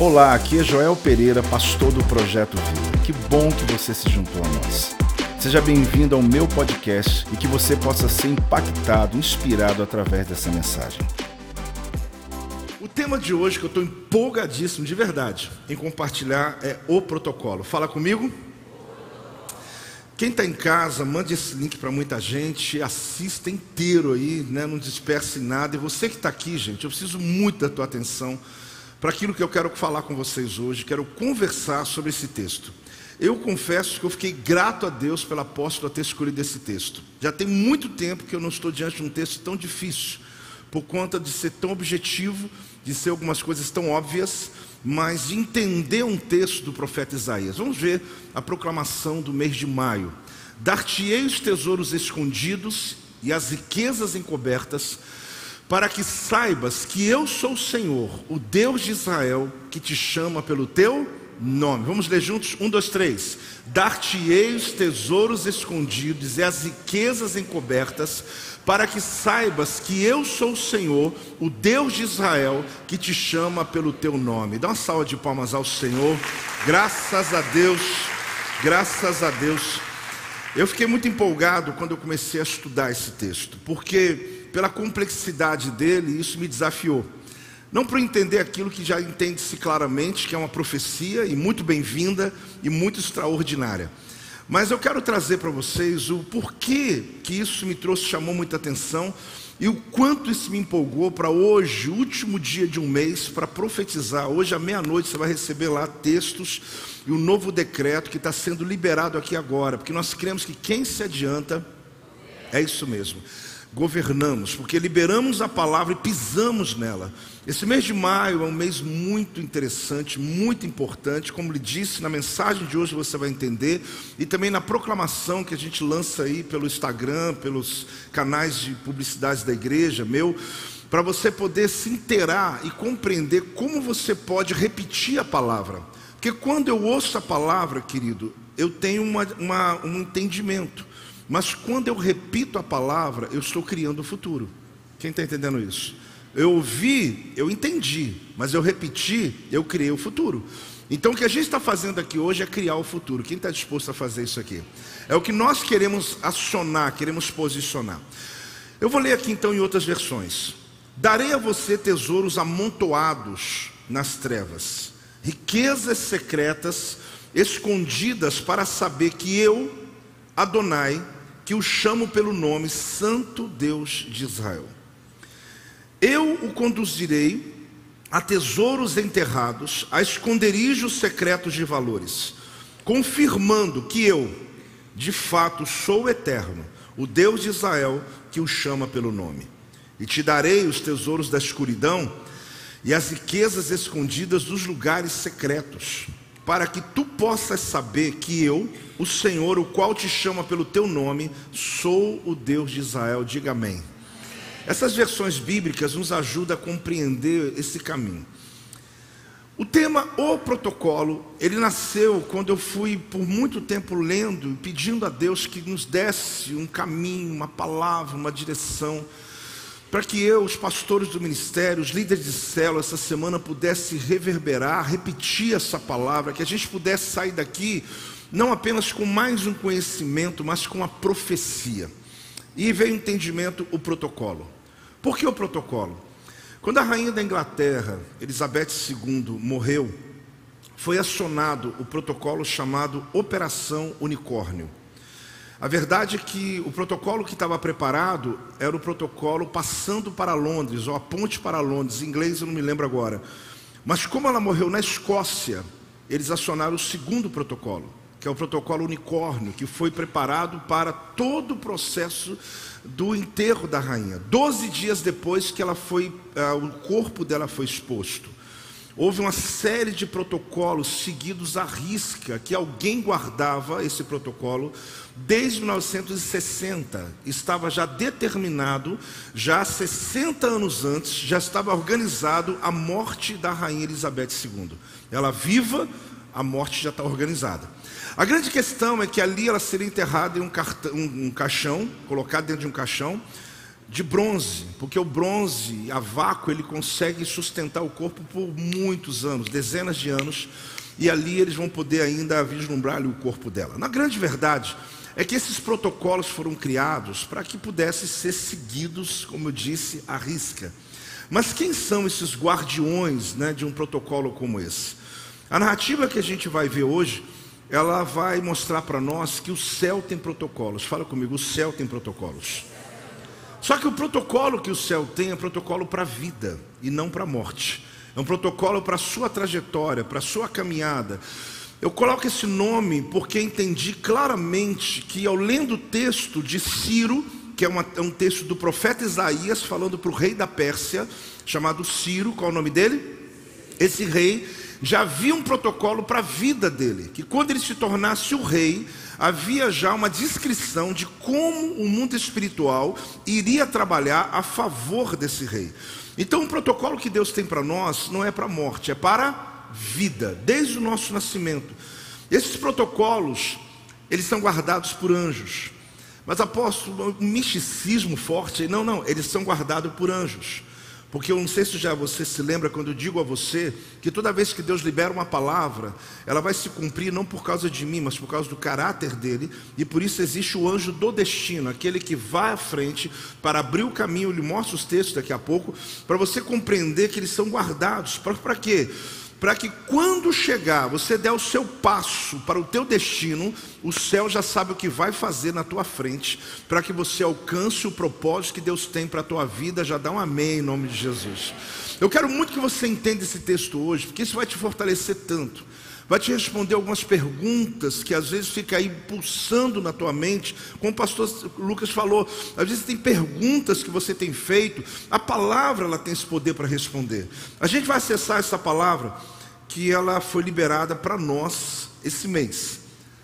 Olá, aqui é Joel Pereira, pastor do Projeto Vida. Que bom que você se juntou a nós. Seja bem-vindo ao meu podcast e que você possa ser impactado, inspirado através dessa mensagem. O tema de hoje que eu estou empolgadíssimo de verdade em compartilhar é o protocolo. Fala comigo. Quem está em casa, mande esse link para muita gente, assista inteiro aí, né? não disperse nada. E você que está aqui, gente, eu preciso muito da tua atenção para aquilo que eu quero falar com vocês hoje, quero conversar sobre esse texto. Eu confesso que eu fiquei grato a Deus pela apóstola ter escolhido esse texto. Já tem muito tempo que eu não estou diante de um texto tão difícil, por conta de ser tão objetivo, de ser algumas coisas tão óbvias, mas de entender um texto do profeta Isaías. Vamos ver a proclamação do mês de maio. Dar-te-ei os tesouros escondidos e as riquezas encobertas, para que saibas que eu sou o Senhor, o Deus de Israel, que te chama pelo teu nome. Vamos ler juntos? Um, dois, três. Dar-te-ei os tesouros escondidos e as riquezas encobertas, para que saibas que eu sou o Senhor, o Deus de Israel, que te chama pelo teu nome. Dá uma salva de palmas ao Senhor. Graças a Deus, graças a Deus. Eu fiquei muito empolgado quando eu comecei a estudar esse texto, porque pela complexidade dele, isso me desafiou. Não para entender aquilo que já entende-se claramente, que é uma profecia e muito bem-vinda e muito extraordinária. Mas eu quero trazer para vocês o porquê que isso me trouxe, chamou muita atenção e o quanto isso me empolgou para hoje, último dia de um mês, para profetizar. Hoje à meia-noite você vai receber lá textos e o um novo decreto que está sendo liberado aqui agora, porque nós cremos que quem se adianta é isso mesmo governamos, porque liberamos a palavra e pisamos nela. Esse mês de maio é um mês muito interessante, muito importante, como lhe disse na mensagem de hoje você vai entender, e também na proclamação que a gente lança aí pelo Instagram, pelos canais de publicidade da igreja, meu, para você poder se inteirar e compreender como você pode repetir a palavra. Porque quando eu ouço a palavra, querido, eu tenho uma, uma, um entendimento. Mas quando eu repito a palavra, eu estou criando o futuro. Quem está entendendo isso? Eu ouvi, eu entendi, mas eu repeti, eu criei o futuro. Então o que a gente está fazendo aqui hoje é criar o futuro. Quem está disposto a fazer isso aqui? É o que nós queremos acionar, queremos posicionar. Eu vou ler aqui então em outras versões. Darei a você tesouros amontoados nas trevas, riquezas secretas escondidas para saber que eu, Adonai, que o chamo pelo nome Santo Deus de Israel. Eu o conduzirei a tesouros enterrados, a esconderijos secretos de valores, confirmando que eu, de fato, sou eterno, o Deus de Israel que o chama pelo nome. E te darei os tesouros da escuridão e as riquezas escondidas dos lugares secretos para que tu possas saber que eu, o Senhor, o qual te chama pelo teu nome, sou o Deus de Israel. Diga amém. Essas versões bíblicas nos ajudam a compreender esse caminho. O tema O Protocolo, ele nasceu quando eu fui por muito tempo lendo, pedindo a Deus que nos desse um caminho, uma palavra, uma direção para que eu, os pastores do ministério, os líderes de célula, essa semana pudesse reverberar, repetir essa palavra, que a gente pudesse sair daqui não apenas com mais um conhecimento, mas com a profecia. E veio o entendimento, o protocolo. Por que o protocolo? Quando a rainha da Inglaterra, Elizabeth II, morreu, foi acionado o protocolo chamado Operação Unicórnio. A verdade é que o protocolo que estava preparado era o protocolo passando para Londres, ou a ponte para Londres, em inglês eu não me lembro agora. Mas como ela morreu na Escócia, eles acionaram o segundo protocolo, que é o protocolo unicórnio, que foi preparado para todo o processo do enterro da rainha. Doze dias depois que ela foi, uh, o corpo dela foi exposto. Houve uma série de protocolos seguidos à risca, que alguém guardava esse protocolo desde 1960. Estava já determinado, já 60 anos antes, já estava organizado a morte da rainha Elizabeth II. Ela viva, a morte já está organizada. A grande questão é que ali ela seria enterrada em um, cartão, um caixão, colocada dentro de um caixão, de bronze, porque o bronze a vácuo ele consegue sustentar o corpo por muitos anos, dezenas de anos, e ali eles vão poder ainda vislumbrar o corpo dela. Na grande verdade é que esses protocolos foram criados para que pudessem ser seguidos, como eu disse, à risca. Mas quem são esses guardiões né, de um protocolo como esse? A narrativa que a gente vai ver hoje, ela vai mostrar para nós que o céu tem protocolos. Fala comigo, o céu tem protocolos. Só que o protocolo que o céu tem é protocolo para a vida e não para a morte. É um protocolo para a sua trajetória, para a sua caminhada. Eu coloco esse nome porque entendi claramente que ao lendo o texto de Ciro, que é, uma, é um texto do profeta Isaías falando para o rei da Pérsia, chamado Ciro, qual é o nome dele? Esse rei já havia um protocolo para a vida dele, que quando ele se tornasse o rei, havia já uma descrição de como o mundo espiritual iria trabalhar a favor desse rei. Então, o protocolo que Deus tem para nós não é para a morte, é para vida, desde o nosso nascimento. Esses protocolos, eles são guardados por anjos. Mas apóstolo, um misticismo forte, não, não, eles são guardados por anjos. Porque eu não sei se já você se lembra quando eu digo a você que toda vez que Deus libera uma palavra, ela vai se cumprir não por causa de mim, mas por causa do caráter dele, e por isso existe o anjo do destino, aquele que vai à frente para abrir o caminho, eu lhe mostro os textos daqui a pouco, para você compreender que eles são guardados. Para quê? Para que quando chegar, você der o seu passo para o teu destino, o céu já sabe o que vai fazer na tua frente, para que você alcance o propósito que Deus tem para a tua vida, já dá um amém em nome de Jesus. Eu quero muito que você entenda esse texto hoje, porque isso vai te fortalecer tanto. Vai te responder algumas perguntas que às vezes fica aí pulsando na tua mente, como o pastor Lucas falou, às vezes tem perguntas que você tem feito, a palavra ela tem esse poder para responder. A gente vai acessar essa palavra que ela foi liberada para nós esse mês.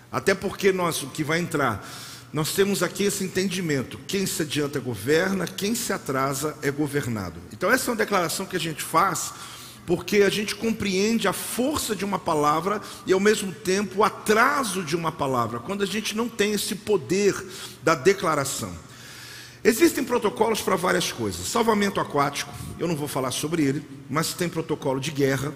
Até porque nós, o que vai entrar, nós temos aqui esse entendimento: quem se adianta governa, quem se atrasa é governado. Então, essa é uma declaração que a gente faz, porque a gente compreende a força de uma palavra e, ao mesmo tempo, o atraso de uma palavra, quando a gente não tem esse poder da declaração. Existem protocolos para várias coisas. Salvamento aquático, eu não vou falar sobre ele, mas tem protocolo de guerra,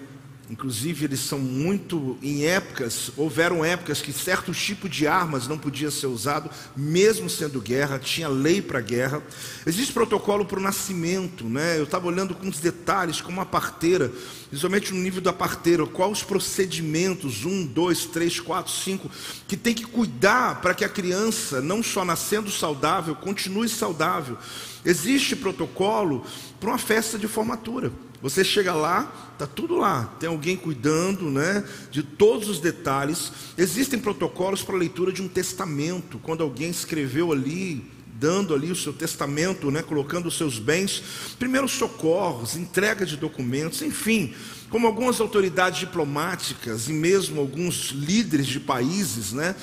Inclusive, eles são muito em épocas, houveram épocas que certo tipo de armas não podia ser usado, mesmo sendo guerra, tinha lei para guerra. Existe protocolo para o nascimento, né? Eu estava olhando com os detalhes, como a parteira, principalmente no nível da parteira, quais os procedimentos, um, dois, três, quatro, cinco, que tem que cuidar para que a criança, não só nascendo saudável, continue saudável. Existe protocolo para uma festa de formatura. Você chega lá, está tudo lá, tem alguém cuidando né, de todos os detalhes. Existem protocolos para leitura de um testamento, quando alguém escreveu ali, dando ali o seu testamento, né, colocando os seus bens, primeiros socorros, entrega de documentos, enfim, como algumas autoridades diplomáticas e mesmo alguns líderes de países, né,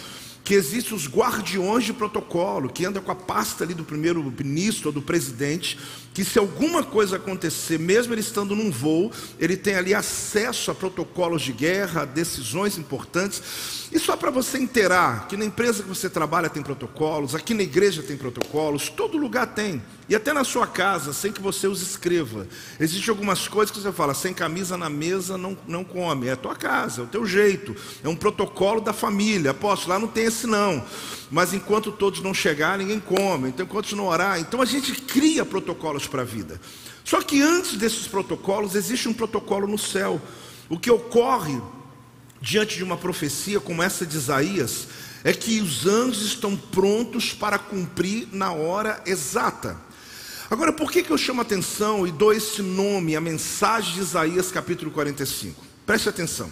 que existem os guardiões de protocolo, que andam com a pasta ali do primeiro ministro ou do presidente, que se alguma coisa acontecer, mesmo ele estando num voo, ele tem ali acesso a protocolos de guerra, a decisões importantes. E só para você inteirar que na empresa que você trabalha tem protocolos, aqui na igreja tem protocolos, todo lugar tem. E até na sua casa, sem que você os escreva. Existem algumas coisas que você fala, sem camisa na mesa não, não come. É a tua casa, é o teu jeito. É um protocolo da família. Aposto, lá não tem esse não. Mas enquanto todos não chegarem, ninguém come. Então, enquanto não orar. Então a gente cria protocolos para a vida. Só que antes desses protocolos, existe um protocolo no céu. O que ocorre diante de uma profecia como essa de Isaías é que os anjos estão prontos para cumprir na hora exata. Agora, por que, que eu chamo atenção e dou esse nome, a mensagem de Isaías capítulo 45? Preste atenção.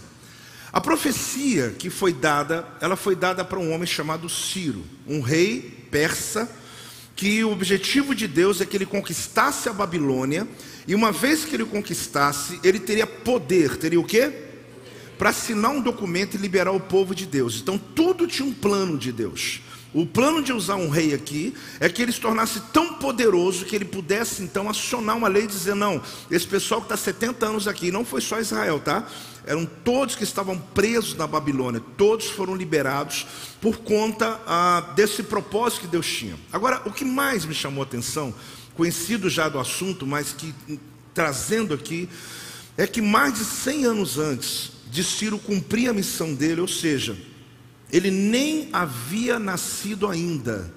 A profecia que foi dada, ela foi dada para um homem chamado Ciro, um rei persa que o objetivo de Deus é que ele conquistasse a Babilônia, e uma vez que ele conquistasse, ele teria poder, teria o quê? Para assinar um documento e liberar o povo de Deus. Então tudo tinha um plano de Deus. O plano de usar um rei aqui é que ele se tornasse tão poderoso que ele pudesse então acionar uma lei e dizer: não, esse pessoal que está 70 anos aqui, não foi só Israel, tá? Eram todos que estavam presos na Babilônia, todos foram liberados por conta ah, desse propósito que Deus tinha. Agora, o que mais me chamou a atenção conhecido já do assunto, mas que trazendo aqui, é que mais de 100 anos antes de Ciro cumprir a missão dele, ou seja, ele nem havia nascido ainda,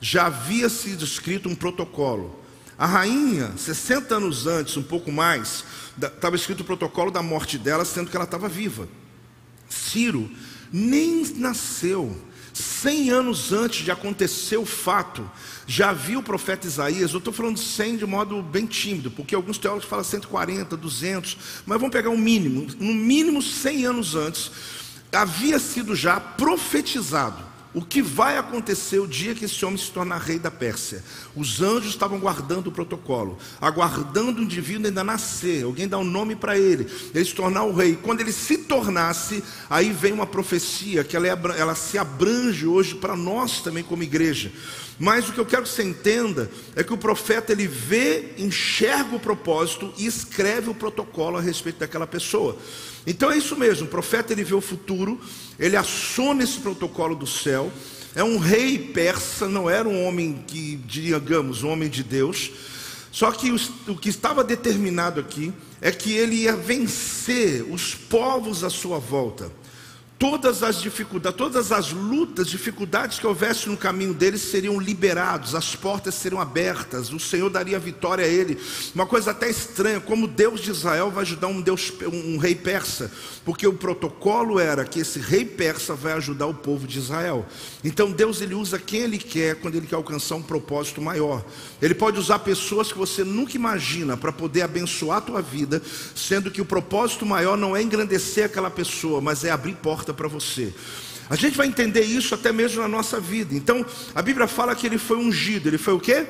já havia sido escrito um protocolo. A rainha, 60 anos antes, um pouco mais, estava escrito o protocolo da morte dela, sendo que ela estava viva. Ciro nem nasceu. 100 anos antes de acontecer o fato, já viu o profeta Isaías, eu estou falando 100 de modo bem tímido, porque alguns teólogos falam 140, 200, mas vamos pegar um mínimo, no mínimo 100 anos antes, havia sido já profetizado o que vai acontecer o dia que esse homem se tornar rei da Pérsia? Os anjos estavam guardando o protocolo, aguardando o indivíduo ainda nascer, alguém dar um nome para ele, ele se tornar o rei. Quando ele se tornasse, aí vem uma profecia que ela, é, ela se abrange hoje para nós também como igreja. Mas o que eu quero que você entenda é que o profeta ele vê, enxerga o propósito e escreve o protocolo a respeito daquela pessoa. Então é isso mesmo, o profeta ele vê o futuro, ele assona esse protocolo do céu. É um rei persa, não era um homem que, digamos, um homem de Deus. Só que o que estava determinado aqui é que ele ia vencer os povos à sua volta todas as dificuldades, todas as lutas, dificuldades que houvesse no caminho deles seriam liberados, as portas seriam abertas, o Senhor daria vitória a ele. Uma coisa até estranha, como Deus de Israel vai ajudar um Deus, um rei persa, porque o protocolo era que esse rei persa vai ajudar o povo de Israel. Então Deus ele usa quem ele quer quando ele quer alcançar um propósito maior. Ele pode usar pessoas que você nunca imagina para poder abençoar a tua vida, sendo que o propósito maior não é engrandecer aquela pessoa, mas é abrir portas para você. A gente vai entender isso até mesmo na nossa vida. Então, a Bíblia fala que ele foi ungido. Ele foi o quê?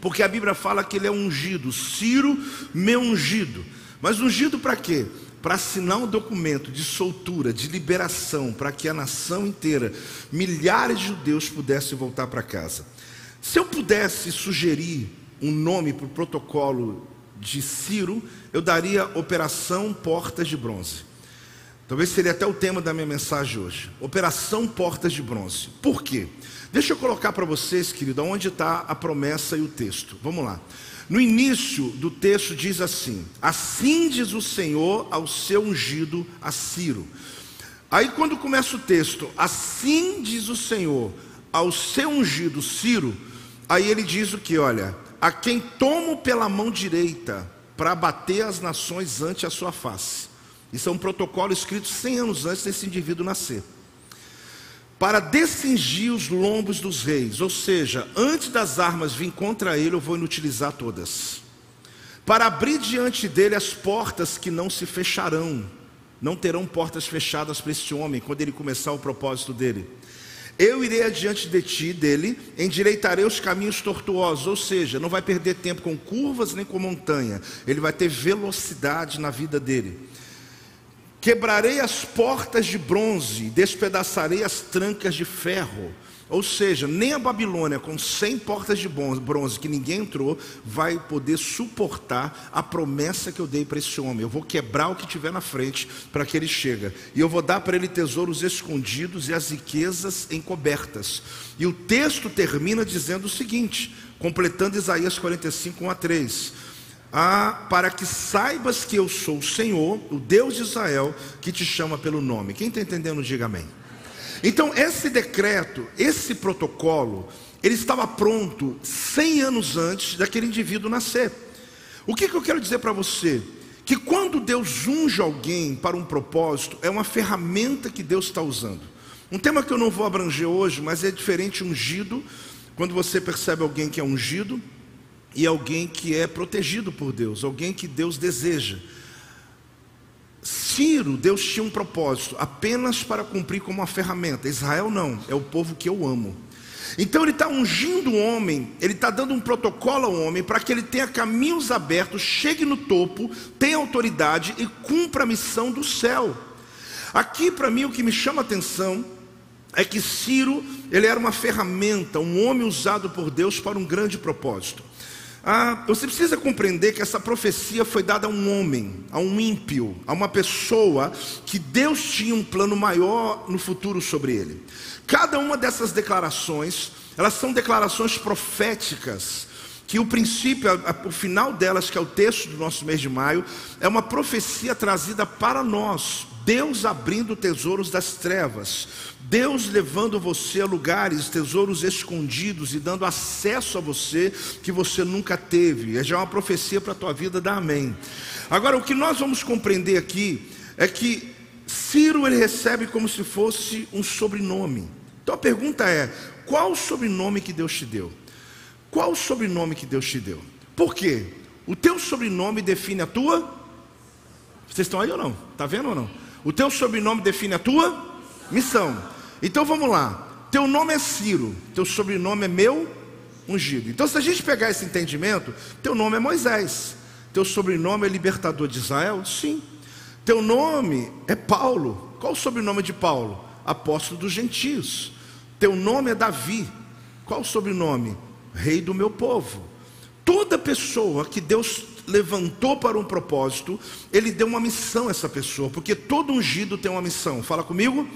Porque a Bíblia fala que ele é ungido. Ciro me ungido. Mas ungido para quê? Para assinar um documento de soltura, de liberação, para que a nação inteira, milhares de judeus pudessem voltar para casa. Se eu pudesse sugerir um nome para o protocolo de Ciro, eu daria Operação Portas de Bronze. Talvez seria até o tema da minha mensagem hoje. Operação Portas de Bronze. Por quê? Deixa eu colocar para vocês, querido, onde está a promessa e o texto. Vamos lá. No início do texto diz assim: Assim diz o Senhor ao seu ungido, a Ciro. Aí quando começa o texto, assim diz o Senhor ao seu ungido Ciro, aí ele diz o que? Olha, a quem tomo pela mão direita para bater as nações ante a sua face. Isso é um protocolo escrito 100 anos antes desse indivíduo nascer. Para descingir os lombos dos reis, ou seja, antes das armas vir contra ele, eu vou inutilizar todas. Para abrir diante dele as portas que não se fecharão, não terão portas fechadas para este homem quando ele começar o propósito dele. Eu irei adiante de ti, dele, endireitarei os caminhos tortuosos, ou seja, não vai perder tempo com curvas nem com montanha, ele vai ter velocidade na vida dele. Quebrarei as portas de bronze, despedaçarei as trancas de ferro. Ou seja, nem a Babilônia, com 100 portas de bronze que ninguém entrou, vai poder suportar a promessa que eu dei para esse homem. Eu vou quebrar o que tiver na frente para que ele chegue. E eu vou dar para ele tesouros escondidos e as riquezas encobertas. E o texto termina dizendo o seguinte, completando Isaías 45, 1 a 3 ah, para que saibas que eu sou o Senhor, o Deus de Israel, que te chama pelo nome. Quem está entendendo, diga amém. Então, esse decreto, esse protocolo, ele estava pronto 100 anos antes daquele indivíduo nascer. O que, que eu quero dizer para você? Que quando Deus unge alguém para um propósito, é uma ferramenta que Deus está usando. Um tema que eu não vou abranger hoje, mas é diferente ungido. Quando você percebe alguém que é ungido, e alguém que é protegido por Deus, alguém que Deus deseja. Ciro, Deus tinha um propósito apenas para cumprir como uma ferramenta. Israel não, é o povo que eu amo. Então ele está ungindo o homem, ele está dando um protocolo ao homem para que ele tenha caminhos abertos, chegue no topo, tenha autoridade e cumpra a missão do céu. Aqui para mim o que me chama a atenção é que Ciro, ele era uma ferramenta, um homem usado por Deus para um grande propósito. Ah, você precisa compreender que essa profecia foi dada a um homem, a um ímpio, a uma pessoa que Deus tinha um plano maior no futuro sobre ele. Cada uma dessas declarações, elas são declarações proféticas que o princípio, o final delas, que é o texto do nosso mês de maio, é uma profecia trazida para nós. Deus abrindo tesouros das trevas, Deus levando você a lugares, tesouros escondidos e dando acesso a você que você nunca teve. É já uma profecia para a tua vida, dá amém. Agora, o que nós vamos compreender aqui é que Ciro ele recebe como se fosse um sobrenome. Então a pergunta é: qual o sobrenome que Deus te deu? Qual o sobrenome que Deus te deu? Por quê? O teu sobrenome define a tua. Vocês estão aí ou não? Está vendo ou não? O teu sobrenome define a tua missão. Então vamos lá. Teu nome é Ciro, teu sobrenome é meu ungido. Então, se a gente pegar esse entendimento, teu nome é Moisés, teu sobrenome é libertador de Israel? Sim. Teu nome é Paulo. Qual o sobrenome de Paulo? Apóstolo dos gentios. Teu nome é Davi. Qual o sobrenome? Rei do meu povo. Toda pessoa que Deus levantou para um propósito, Ele deu uma missão a essa pessoa, porque todo ungido tem uma missão. Fala comigo.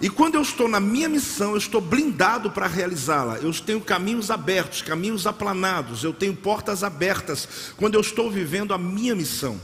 E quando eu estou na minha missão, eu estou blindado para realizá-la. Eu tenho caminhos abertos, caminhos aplanados, eu tenho portas abertas quando eu estou vivendo a minha missão.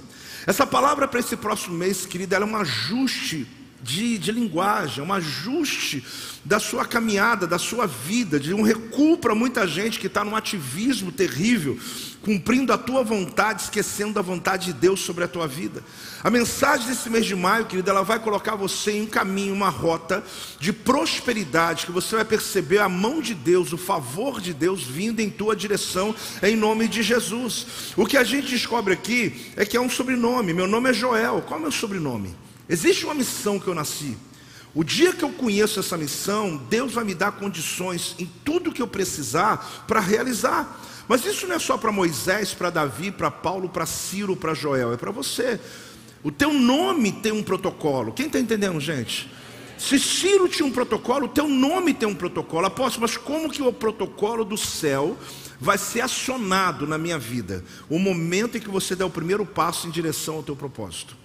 Essa palavra para esse próximo mês, querida, ela é um ajuste de, de linguagem, um ajuste da sua caminhada, da sua vida, de um recuo para muita gente que está num ativismo terrível, cumprindo a tua vontade, esquecendo da vontade de Deus sobre a tua vida. A mensagem desse mês de maio, querida, ela vai colocar você em um caminho, uma rota de prosperidade, que você vai perceber a mão de Deus, o favor de Deus vindo em tua direção, em nome de Jesus. O que a gente descobre aqui é que é um sobrenome. Meu nome é Joel. Qual é o meu sobrenome? Existe uma missão que eu nasci. O dia que eu conheço essa missão, Deus vai me dar condições em tudo que eu precisar para realizar. Mas isso não é só para Moisés, para Davi, para Paulo, para Ciro, para Joel, é para você. O teu nome tem um protocolo. Quem está entendendo, gente? Se Ciro tinha um protocolo, o teu nome tem um protocolo. Apóstolo, mas como que o protocolo do céu vai ser acionado na minha vida? O momento em que você der o primeiro passo em direção ao teu propósito.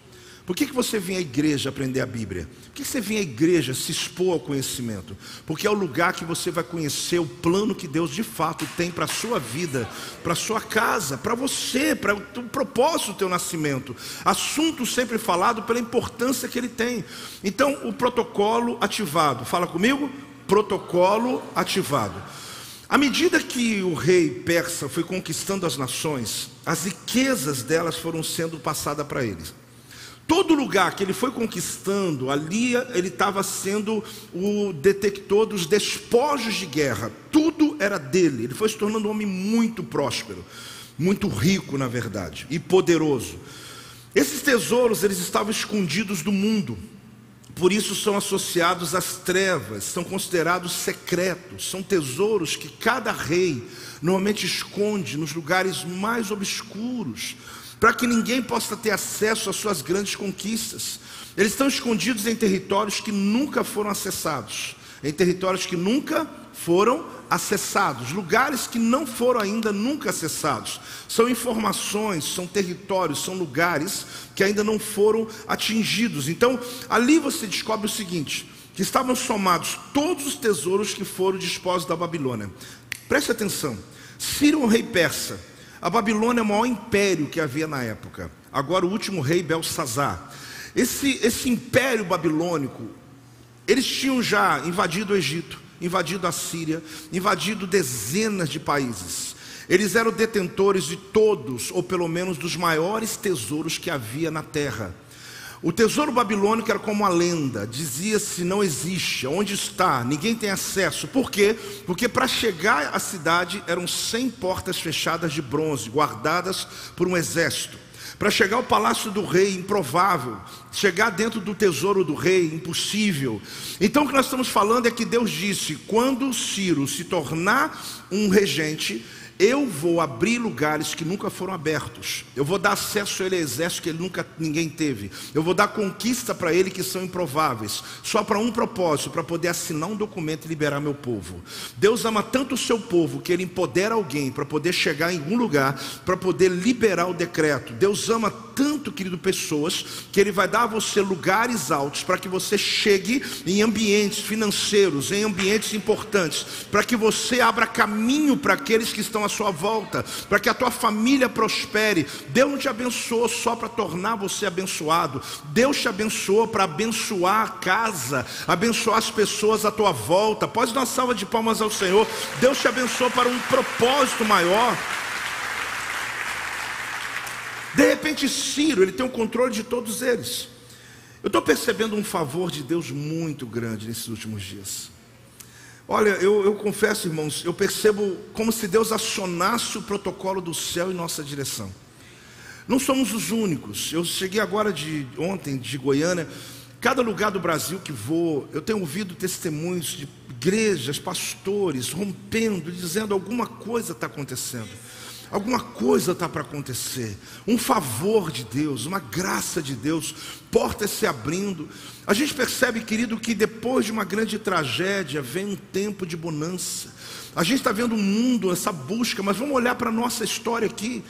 Por que, que você vem à igreja aprender a Bíblia? Por que, que você vem à igreja se expor ao conhecimento? Porque é o lugar que você vai conhecer o plano que Deus de fato tem para a sua vida, para a sua casa, para você, para o propósito do teu nascimento. Assunto sempre falado pela importância que ele tem. Então, o protocolo ativado. Fala comigo? Protocolo ativado. À medida que o rei persa foi conquistando as nações, as riquezas delas foram sendo passadas para eles. Todo lugar que ele foi conquistando, ali ele estava sendo o detector dos despojos de guerra. Tudo era dele. Ele foi se tornando um homem muito próspero, muito rico, na verdade, e poderoso. Esses tesouros, eles estavam escondidos do mundo. Por isso são associados às trevas, são considerados secretos, são tesouros que cada rei normalmente esconde nos lugares mais obscuros para que ninguém possa ter acesso às suas grandes conquistas. Eles estão escondidos em territórios que nunca foram acessados, em territórios que nunca foram acessados, lugares que não foram ainda nunca acessados. São informações, são territórios, são lugares que ainda não foram atingidos. Então, ali você descobre o seguinte: que estavam somados todos os tesouros que foram dispostos da Babilônia. Preste atenção. Ciro, rei persa, a Babilônia é o maior império que havia na época. Agora o último rei Belsazar. Esse, esse império babilônico, eles tinham já invadido o Egito, invadido a Síria, invadido dezenas de países. Eles eram detentores de todos, ou pelo menos dos maiores tesouros que havia na terra. O tesouro babilônico era como uma lenda, dizia-se não existe, onde está, ninguém tem acesso. Por quê? Porque para chegar à cidade eram 100 portas fechadas de bronze, guardadas por um exército. Para chegar ao palácio do rei, improvável. Chegar dentro do tesouro do rei, impossível. Então o que nós estamos falando é que Deus disse: quando Ciro se tornar um regente, eu vou abrir lugares que nunca foram abertos. Eu vou dar acesso a ele a exército que ele nunca ninguém teve. Eu vou dar conquista para ele que são improváveis. Só para um propósito, para poder assinar um documento e liberar meu povo. Deus ama tanto o seu povo que ele empodera alguém para poder chegar em algum lugar, para poder liberar o decreto. Deus ama tanto, querido, pessoas, que ele vai dar a você lugares altos para que você chegue em ambientes financeiros, em ambientes importantes, para que você abra caminho para aqueles que estão à sua volta, para que a tua família prospere. Deus não te abençoou só para tornar você abençoado, Deus te abençoou para abençoar a casa, abençoar as pessoas à tua volta. Pode dar uma salva de palmas ao Senhor. Deus te abençoou para um propósito maior. De repente, Ciro, ele tem o controle de todos eles. Eu estou percebendo um favor de Deus muito grande nesses últimos dias. Olha, eu, eu, confesso, irmãos, eu percebo como se Deus acionasse o protocolo do céu em nossa direção. Não somos os únicos. Eu cheguei agora de ontem de Goiânia. Cada lugar do Brasil que vou, eu tenho ouvido testemunhos de igrejas, pastores rompendo, dizendo alguma coisa está acontecendo. Alguma coisa está para acontecer, um favor de Deus, uma graça de Deus, portas se abrindo. A gente percebe, querido, que depois de uma grande tragédia vem um tempo de bonança. A gente está vendo o mundo, essa busca, mas vamos olhar para a nossa história aqui.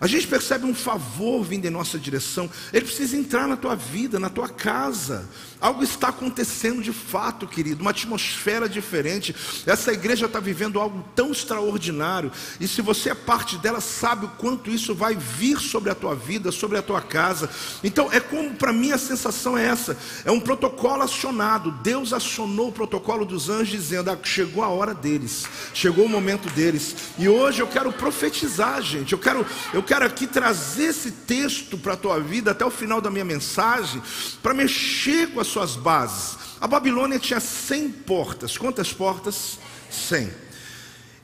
A gente percebe um favor vindo em nossa direção. Ele precisa entrar na tua vida, na tua casa. Algo está acontecendo de fato, querido, uma atmosfera diferente. Essa igreja está vivendo algo tão extraordinário. E se você é parte dela, sabe o quanto isso vai vir sobre a tua vida, sobre a tua casa. Então, é como para mim a sensação é essa: é um protocolo acionado. Deus acionou o protocolo dos anjos, dizendo: ah, chegou a hora deles, chegou o momento deles. E hoje eu quero profetizar, gente. Eu quero, eu quero aqui trazer esse texto para a tua vida até o final da minha mensagem, para mexer com as suas bases. A Babilônia tinha 100 portas. Quantas portas? 100.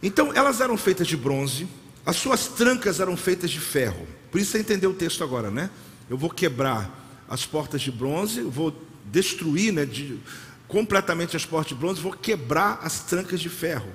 Então, elas eram feitas de bronze, as suas trancas eram feitas de ferro. Por isso você entendeu o texto agora, né? Eu vou quebrar as portas de bronze, vou destruir né, de, completamente as portas de bronze, vou quebrar as trancas de ferro.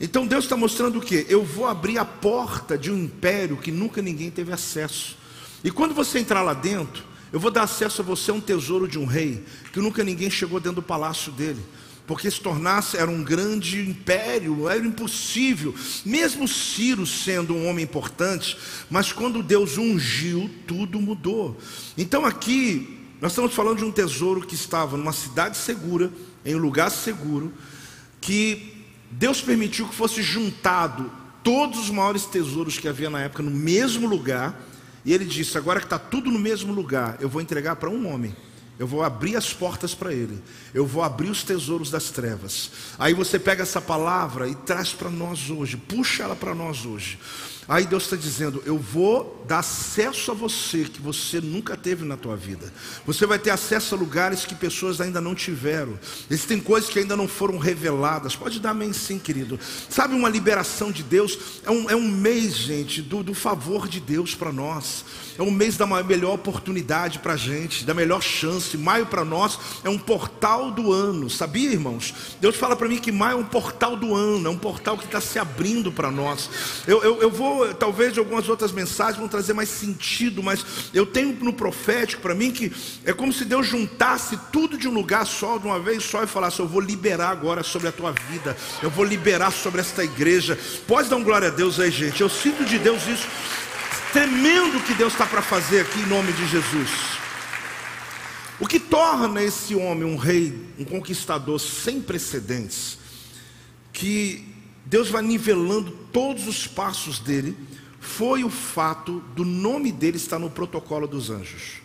Então Deus está mostrando o que? Eu vou abrir a porta de um império que nunca ninguém teve acesso. E quando você entrar lá dentro, eu vou dar acesso a você a um tesouro de um rei que nunca ninguém chegou dentro do palácio dele. Porque se tornasse, era um grande império, era impossível, mesmo Ciro sendo um homem importante, mas quando Deus ungiu, tudo mudou. Então aqui, nós estamos falando de um tesouro que estava numa cidade segura, em um lugar seguro, que Deus permitiu que fosse juntado todos os maiores tesouros que havia na época no mesmo lugar, e ele disse: Agora que está tudo no mesmo lugar, eu vou entregar para um homem. Eu vou abrir as portas para ele. Eu vou abrir os tesouros das trevas. Aí você pega essa palavra e traz para nós hoje, puxa ela para nós hoje. Aí Deus está dizendo: Eu vou dar acesso a você que você nunca teve na tua vida. Você vai ter acesso a lugares que pessoas ainda não tiveram. Existem coisas que ainda não foram reveladas. Pode dar amém sim, querido. Sabe uma liberação de Deus? É um, é um mês, gente, do, do favor de Deus para nós. É um mês da melhor oportunidade para a gente, da melhor chance. Maio para nós é um portal do ano. Sabia, irmãos? Deus fala para mim que maio é um portal do ano, é um portal que está se abrindo para nós. Eu, eu, eu vou talvez algumas outras mensagens vão trazer mais sentido, mas eu tenho no profético para mim que é como se Deus juntasse tudo de um lugar só, de uma vez só, e falasse: Eu vou liberar agora sobre a tua vida, eu vou liberar sobre esta igreja. Pode dar um glória a Deus aí, gente. Eu sinto de Deus isso, tremendo que Deus está para fazer aqui em nome de Jesus. O que torna esse homem um rei, um conquistador sem precedentes, que Deus vai nivelando todos os passos dele, foi o fato do nome dele estar no protocolo dos anjos.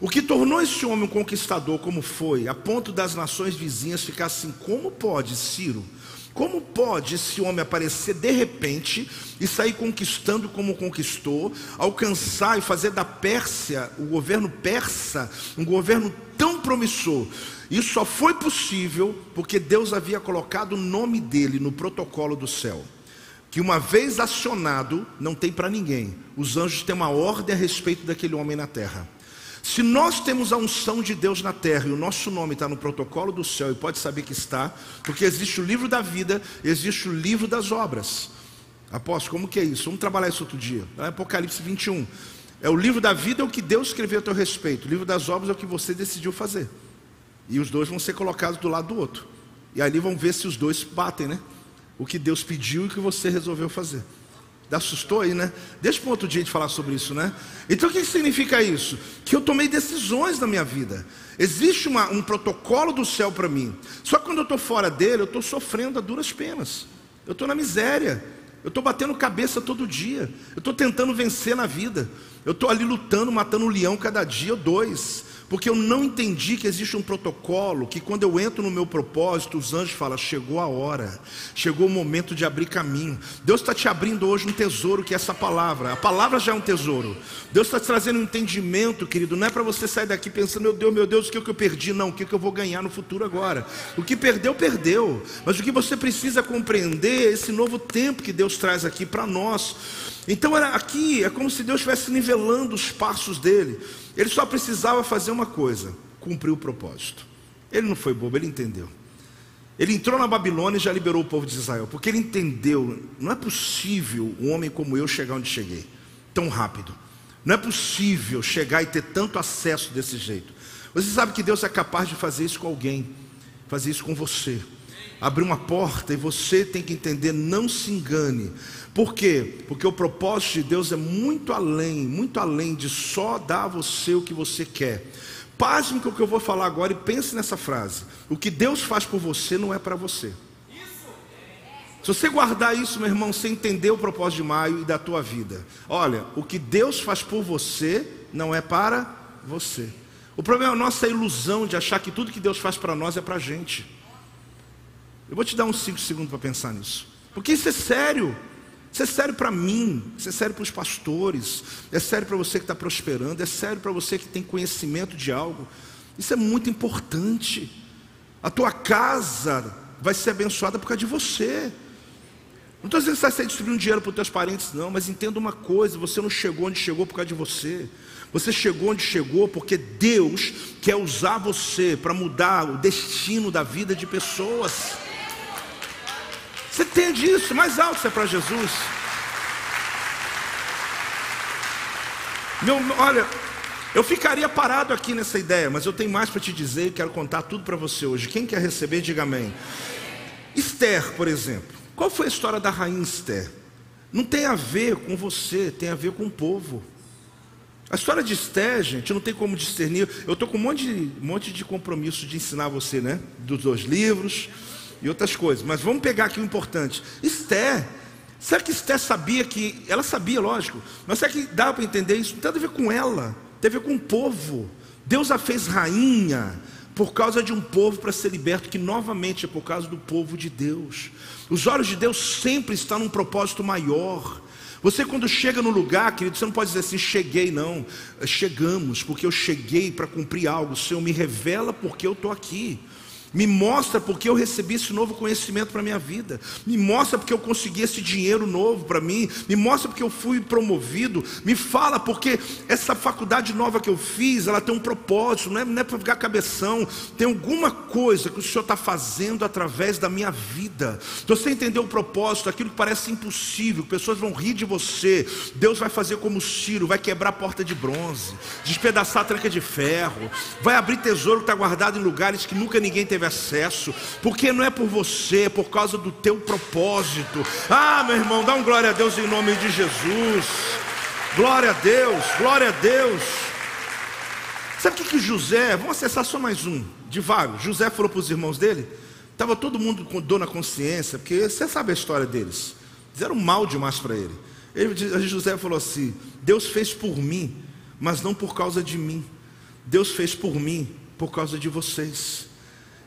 O que tornou esse homem um conquistador como foi, a ponto das nações vizinhas ficar assim: como pode Ciro? Como pode esse homem aparecer de repente e sair conquistando como conquistou, alcançar e fazer da Pérsia, o governo persa, um governo tão promissor? Isso só foi possível porque Deus havia colocado o nome dele no protocolo do céu. Que uma vez acionado, não tem para ninguém. Os anjos têm uma ordem a respeito daquele homem na terra. Se nós temos a unção de Deus na terra e o nosso nome está no protocolo do céu, e pode saber que está, porque existe o livro da vida, existe o livro das obras. Apóstolo, como que é isso? Vamos trabalhar isso outro dia. Apocalipse 21. É o livro da vida é o que Deus escreveu a teu respeito. O livro das obras é o que você decidiu fazer. E os dois vão ser colocados do lado do outro. E ali vão ver se os dois batem, né? O que Deus pediu e o que você resolveu fazer. Assustou aí, né? Deixa para outro dia de falar sobre isso, né? Então o que significa isso? Que eu tomei decisões na minha vida. Existe uma, um protocolo do céu para mim. Só que quando eu estou fora dele, eu estou sofrendo a duras penas. Eu estou na miséria. Eu estou batendo cabeça todo dia. Eu estou tentando vencer na vida. Eu estou ali lutando, matando um leão cada dia ou dois. Porque eu não entendi que existe um protocolo que quando eu entro no meu propósito, os anjos falam: chegou a hora, chegou o momento de abrir caminho. Deus está te abrindo hoje um tesouro que é essa palavra. A palavra já é um tesouro. Deus está te trazendo um entendimento, querido. Não é para você sair daqui pensando, meu Deus, meu Deus, o que, é que eu perdi? Não, o que, é que eu vou ganhar no futuro agora? O que perdeu, perdeu. Mas o que você precisa compreender é esse novo tempo que Deus traz aqui para nós. Então aqui é como se Deus estivesse nivelando os passos dele. Ele só precisava fazer uma coisa: cumprir o propósito. Ele não foi bobo, ele entendeu. Ele entrou na Babilônia e já liberou o povo de Israel, porque ele entendeu: não é possível um homem como eu chegar onde cheguei, tão rápido. Não é possível chegar e ter tanto acesso desse jeito. Você sabe que Deus é capaz de fazer isso com alguém, fazer isso com você. Abrir uma porta e você tem que entender, não se engane. Por quê? Porque o propósito de Deus é muito além, muito além de só dar a você o que você quer. Pasme com o que eu vou falar agora e pense nessa frase. O que Deus faz por você não é para você. Se você guardar isso, meu irmão, você entender o propósito de maio e da tua vida. Olha, o que Deus faz por você não é para você. O problema é a nossa ilusão de achar que tudo que Deus faz para nós é para a gente. Eu vou te dar uns 5 segundos para pensar nisso. Porque isso é sério. Isso é sério para mim, isso é sério para os pastores, é sério para você que está prosperando, é sério para você que tem conhecimento de algo. Isso é muito importante. A tua casa vai ser abençoada por causa de você. Não estou dizendo que você sair distribuindo dinheiro para os teus parentes, não, mas entenda uma coisa: você não chegou onde chegou por causa de você. Você chegou onde chegou porque Deus quer usar você para mudar o destino da vida de pessoas. Você entende isso? Mais alto isso é para Jesus. Meu, olha, eu ficaria parado aqui nessa ideia, mas eu tenho mais para te dizer e quero contar tudo para você hoje. Quem quer receber, diga amém. Esther, por exemplo. Qual foi a história da rainha Esther? Não tem a ver com você, tem a ver com o povo. A história de Esther, gente, não tem como discernir. Eu estou com um monte, de, um monte de compromisso de ensinar você, né? Dos dois livros e outras coisas. Mas vamos pegar aqui o importante. Esther, será que Esther sabia que. Ela sabia, lógico, mas será que dá para entender isso? Não tem a ver com ela, tem a ver com o povo. Deus a fez rainha por causa de um povo para ser liberto, que novamente é por causa do povo de Deus. Os olhos de Deus sempre estão num propósito maior. Você, quando chega no lugar, querido, você não pode dizer assim, cheguei, não. Chegamos, porque eu cheguei para cumprir algo. O Senhor me revela porque eu estou aqui. Me mostra porque eu recebi esse novo conhecimento para a minha vida. Me mostra porque eu consegui esse dinheiro novo para mim. Me mostra porque eu fui promovido. Me fala porque essa faculdade nova que eu fiz, ela tem um propósito, não é, é para ficar cabeção. Tem alguma coisa que o Senhor está fazendo através da minha vida. Se você entender o propósito, aquilo que parece impossível, pessoas vão rir de você. Deus vai fazer como Ciro, vai quebrar a porta de bronze, despedaçar a tranca de ferro, vai abrir tesouro que está guardado em lugares que nunca ninguém teve teve acesso, porque não é por você, é por causa do teu propósito. Ah, meu irmão, dá um glória a Deus em nome de Jesus. Glória a Deus, glória a Deus. Sabe o que, que José, vamos acessar só mais um, de vago. José falou para os irmãos dele, estava todo mundo com dor na consciência, porque você sabe a história deles. Fizeram mal demais para ele. ele. José falou assim: Deus fez por mim, mas não por causa de mim. Deus fez por mim por causa de vocês.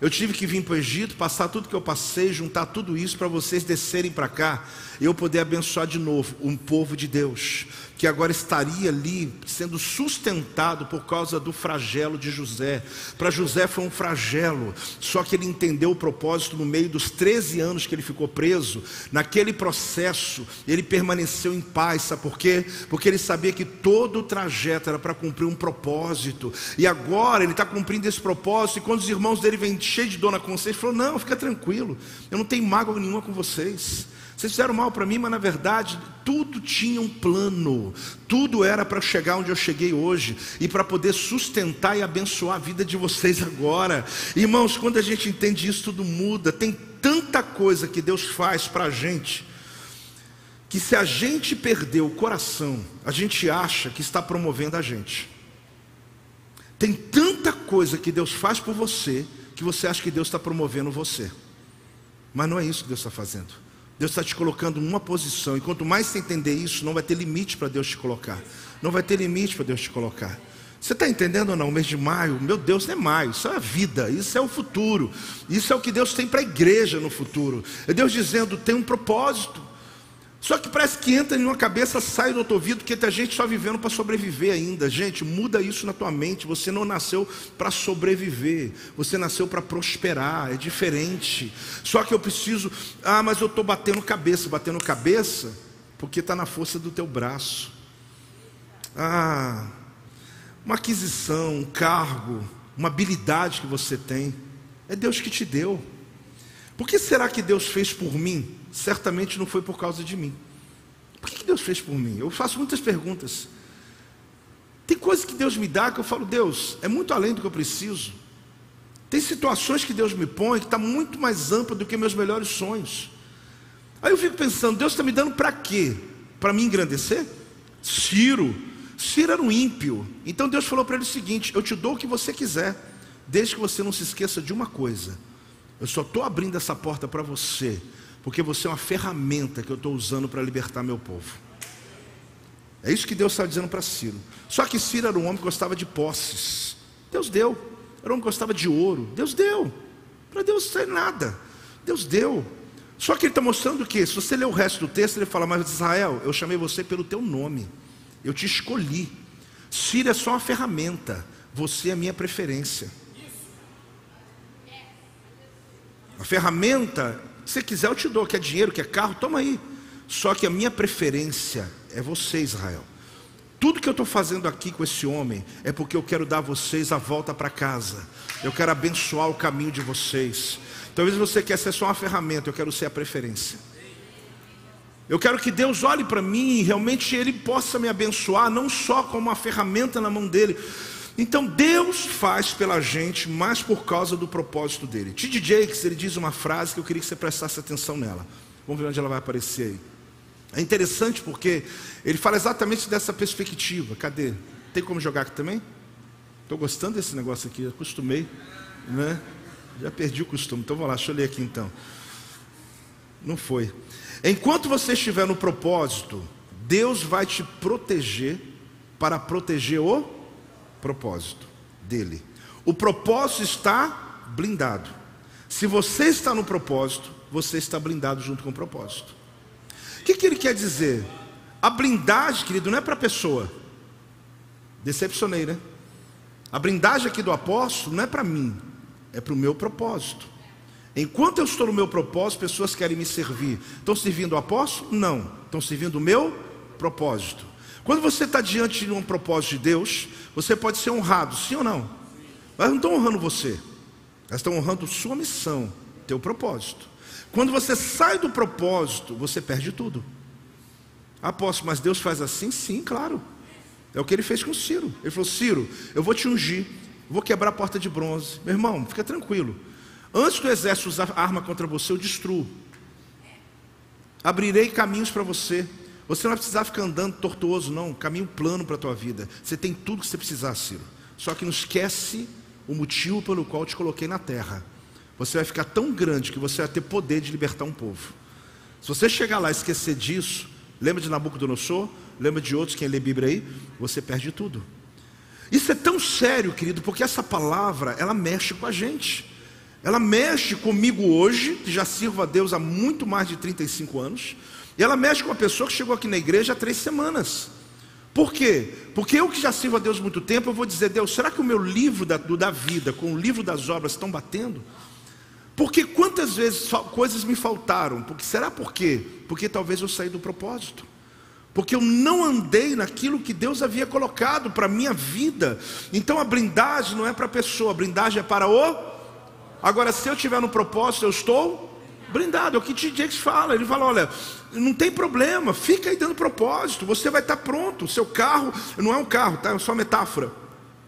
Eu tive que vir para o Egito, passar tudo que eu passei, juntar tudo isso para vocês descerem para cá e eu poder abençoar de novo um povo de Deus que agora estaria ali sendo sustentado por causa do flagelo de José. Para José foi um flagelo, só que ele entendeu o propósito no meio dos 13 anos que ele ficou preso. Naquele processo, ele permaneceu em paz, sabe por quê? Porque ele sabia que todo o trajeto era para cumprir um propósito, e agora ele está cumprindo esse propósito. E quando os irmãos dele vêm cheios de dor na consciência, ele falou: Não, fica tranquilo, eu não tenho mágoa nenhuma com vocês. Vocês fizeram mal para mim, mas na verdade tudo tinha um plano, tudo era para chegar onde eu cheguei hoje e para poder sustentar e abençoar a vida de vocês agora. Irmãos, quando a gente entende isso, tudo muda. Tem tanta coisa que Deus faz para a gente que se a gente perder o coração, a gente acha que está promovendo a gente. Tem tanta coisa que Deus faz por você que você acha que Deus está promovendo você. Mas não é isso que Deus está fazendo. Deus está te colocando numa posição, e quanto mais você entender isso, não vai ter limite para Deus te colocar. Não vai ter limite para Deus te colocar. Você está entendendo ou não? O mês de maio, meu Deus, não é maio, isso é a vida, isso é o futuro, isso é o que Deus tem para a igreja no futuro. É Deus dizendo: tem um propósito. Só que parece que entra em uma cabeça, sai do outro ouvido, que tem gente só vivendo para sobreviver ainda. Gente, muda isso na tua mente. Você não nasceu para sobreviver, você nasceu para prosperar, é diferente. Só que eu preciso, ah, mas eu estou batendo cabeça, batendo cabeça, porque está na força do teu braço. Ah, uma aquisição, um cargo, uma habilidade que você tem, é Deus que te deu. Por que será que Deus fez por mim? Certamente não foi por causa de mim. Por que Deus fez por mim? Eu faço muitas perguntas. Tem coisas que Deus me dá que eu falo, Deus, é muito além do que eu preciso. Tem situações que Deus me põe que está muito mais ampla do que meus melhores sonhos. Aí eu fico pensando, Deus está me dando para quê? Para me engrandecer? Ciro. Ciro era um ímpio. Então Deus falou para ele o seguinte: Eu te dou o que você quiser, desde que você não se esqueça de uma coisa. Eu só estou abrindo essa porta para você, porque você é uma ferramenta que eu estou usando para libertar meu povo. É isso que Deus está dizendo para Ciro. Só que Ciro era um homem que gostava de posses. Deus deu. Era um homem que gostava de ouro. Deus deu. Para Deus não é nada. Deus deu. Só que ele está mostrando que, se você ler o resto do texto, ele fala: Mas Israel, eu chamei você pelo teu nome. Eu te escolhi. Ciro é só uma ferramenta. Você é a minha preferência. A ferramenta se quiser, eu te dou. Quer dinheiro, quer carro? Toma aí. Só que a minha preferência é você, Israel. Tudo que eu estou fazendo aqui com esse homem é porque eu quero dar a vocês a volta para casa. Eu quero abençoar o caminho de vocês. Talvez você quer ser só uma ferramenta, eu quero ser a preferência. Eu quero que Deus olhe para mim e realmente Ele possa me abençoar, não só como uma ferramenta na mão dele, então Deus faz pela gente, mas por causa do propósito dele. T.D. Jakes, ele diz uma frase que eu queria que você prestasse atenção nela. Vamos ver onde ela vai aparecer aí. É interessante porque ele fala exatamente dessa perspectiva. Cadê? Tem como jogar aqui também? Estou gostando desse negócio aqui, acostumei, né? Já perdi o costume. Então vamos lá, deixa eu ler aqui então. Não foi. Enquanto você estiver no propósito, Deus vai te proteger para proteger o propósito dele. O propósito está blindado. Se você está no propósito, você está blindado junto com o propósito. O que, que ele quer dizer? A blindagem, querido, não é para a pessoa. Decepcionei, né? A blindagem aqui do apóstolo não é para mim, é para o meu propósito. Enquanto eu estou no meu propósito, pessoas querem me servir. Estão servindo o apóstolo? Não. Estão servindo o meu propósito. Quando você está diante de um propósito de Deus, você pode ser honrado, sim ou não? Mas não estão honrando você, elas estão honrando sua missão, teu propósito. Quando você sai do propósito, você perde tudo. Apóstolo, mas Deus faz assim? Sim, claro. É o que ele fez com Ciro. Ele falou: Ciro, eu vou te ungir, vou quebrar a porta de bronze. Meu irmão, fica tranquilo. Antes do exército usar arma contra você, eu destruo. Abrirei caminhos para você. Você não vai precisar ficar andando tortuoso, não. Caminho plano para a tua vida. Você tem tudo que você precisar, Ciro. Só que não esquece o motivo pelo qual te coloquei na terra. Você vai ficar tão grande que você vai ter poder de libertar um povo. Se você chegar lá e esquecer disso, lembra de Nabucodonosor? Lembra de outros, quem lê Bíblia aí? Você perde tudo. Isso é tão sério, querido, porque essa palavra, ela mexe com a gente. Ela mexe comigo hoje, que já sirvo a Deus há muito mais de 35 anos. E ela mexe com uma pessoa que chegou aqui na igreja há três semanas. Por quê? Porque eu que já sirvo a Deus muito tempo, eu vou dizer, Deus, será que o meu livro da, do, da vida com o livro das obras estão batendo? Porque quantas vezes coisas me faltaram? Porque será por quê? Porque talvez eu saí do propósito. Porque eu não andei naquilo que Deus havia colocado para a minha vida. Então a blindagem não é para a pessoa, a blindagem é para o. Agora, se eu estiver no propósito, eu estou Brindado, é o que. Jakes fala. Ele fala: olha, não tem problema, fica aí dando propósito, você vai estar pronto. O seu carro não é um carro, tá? É só metáfora.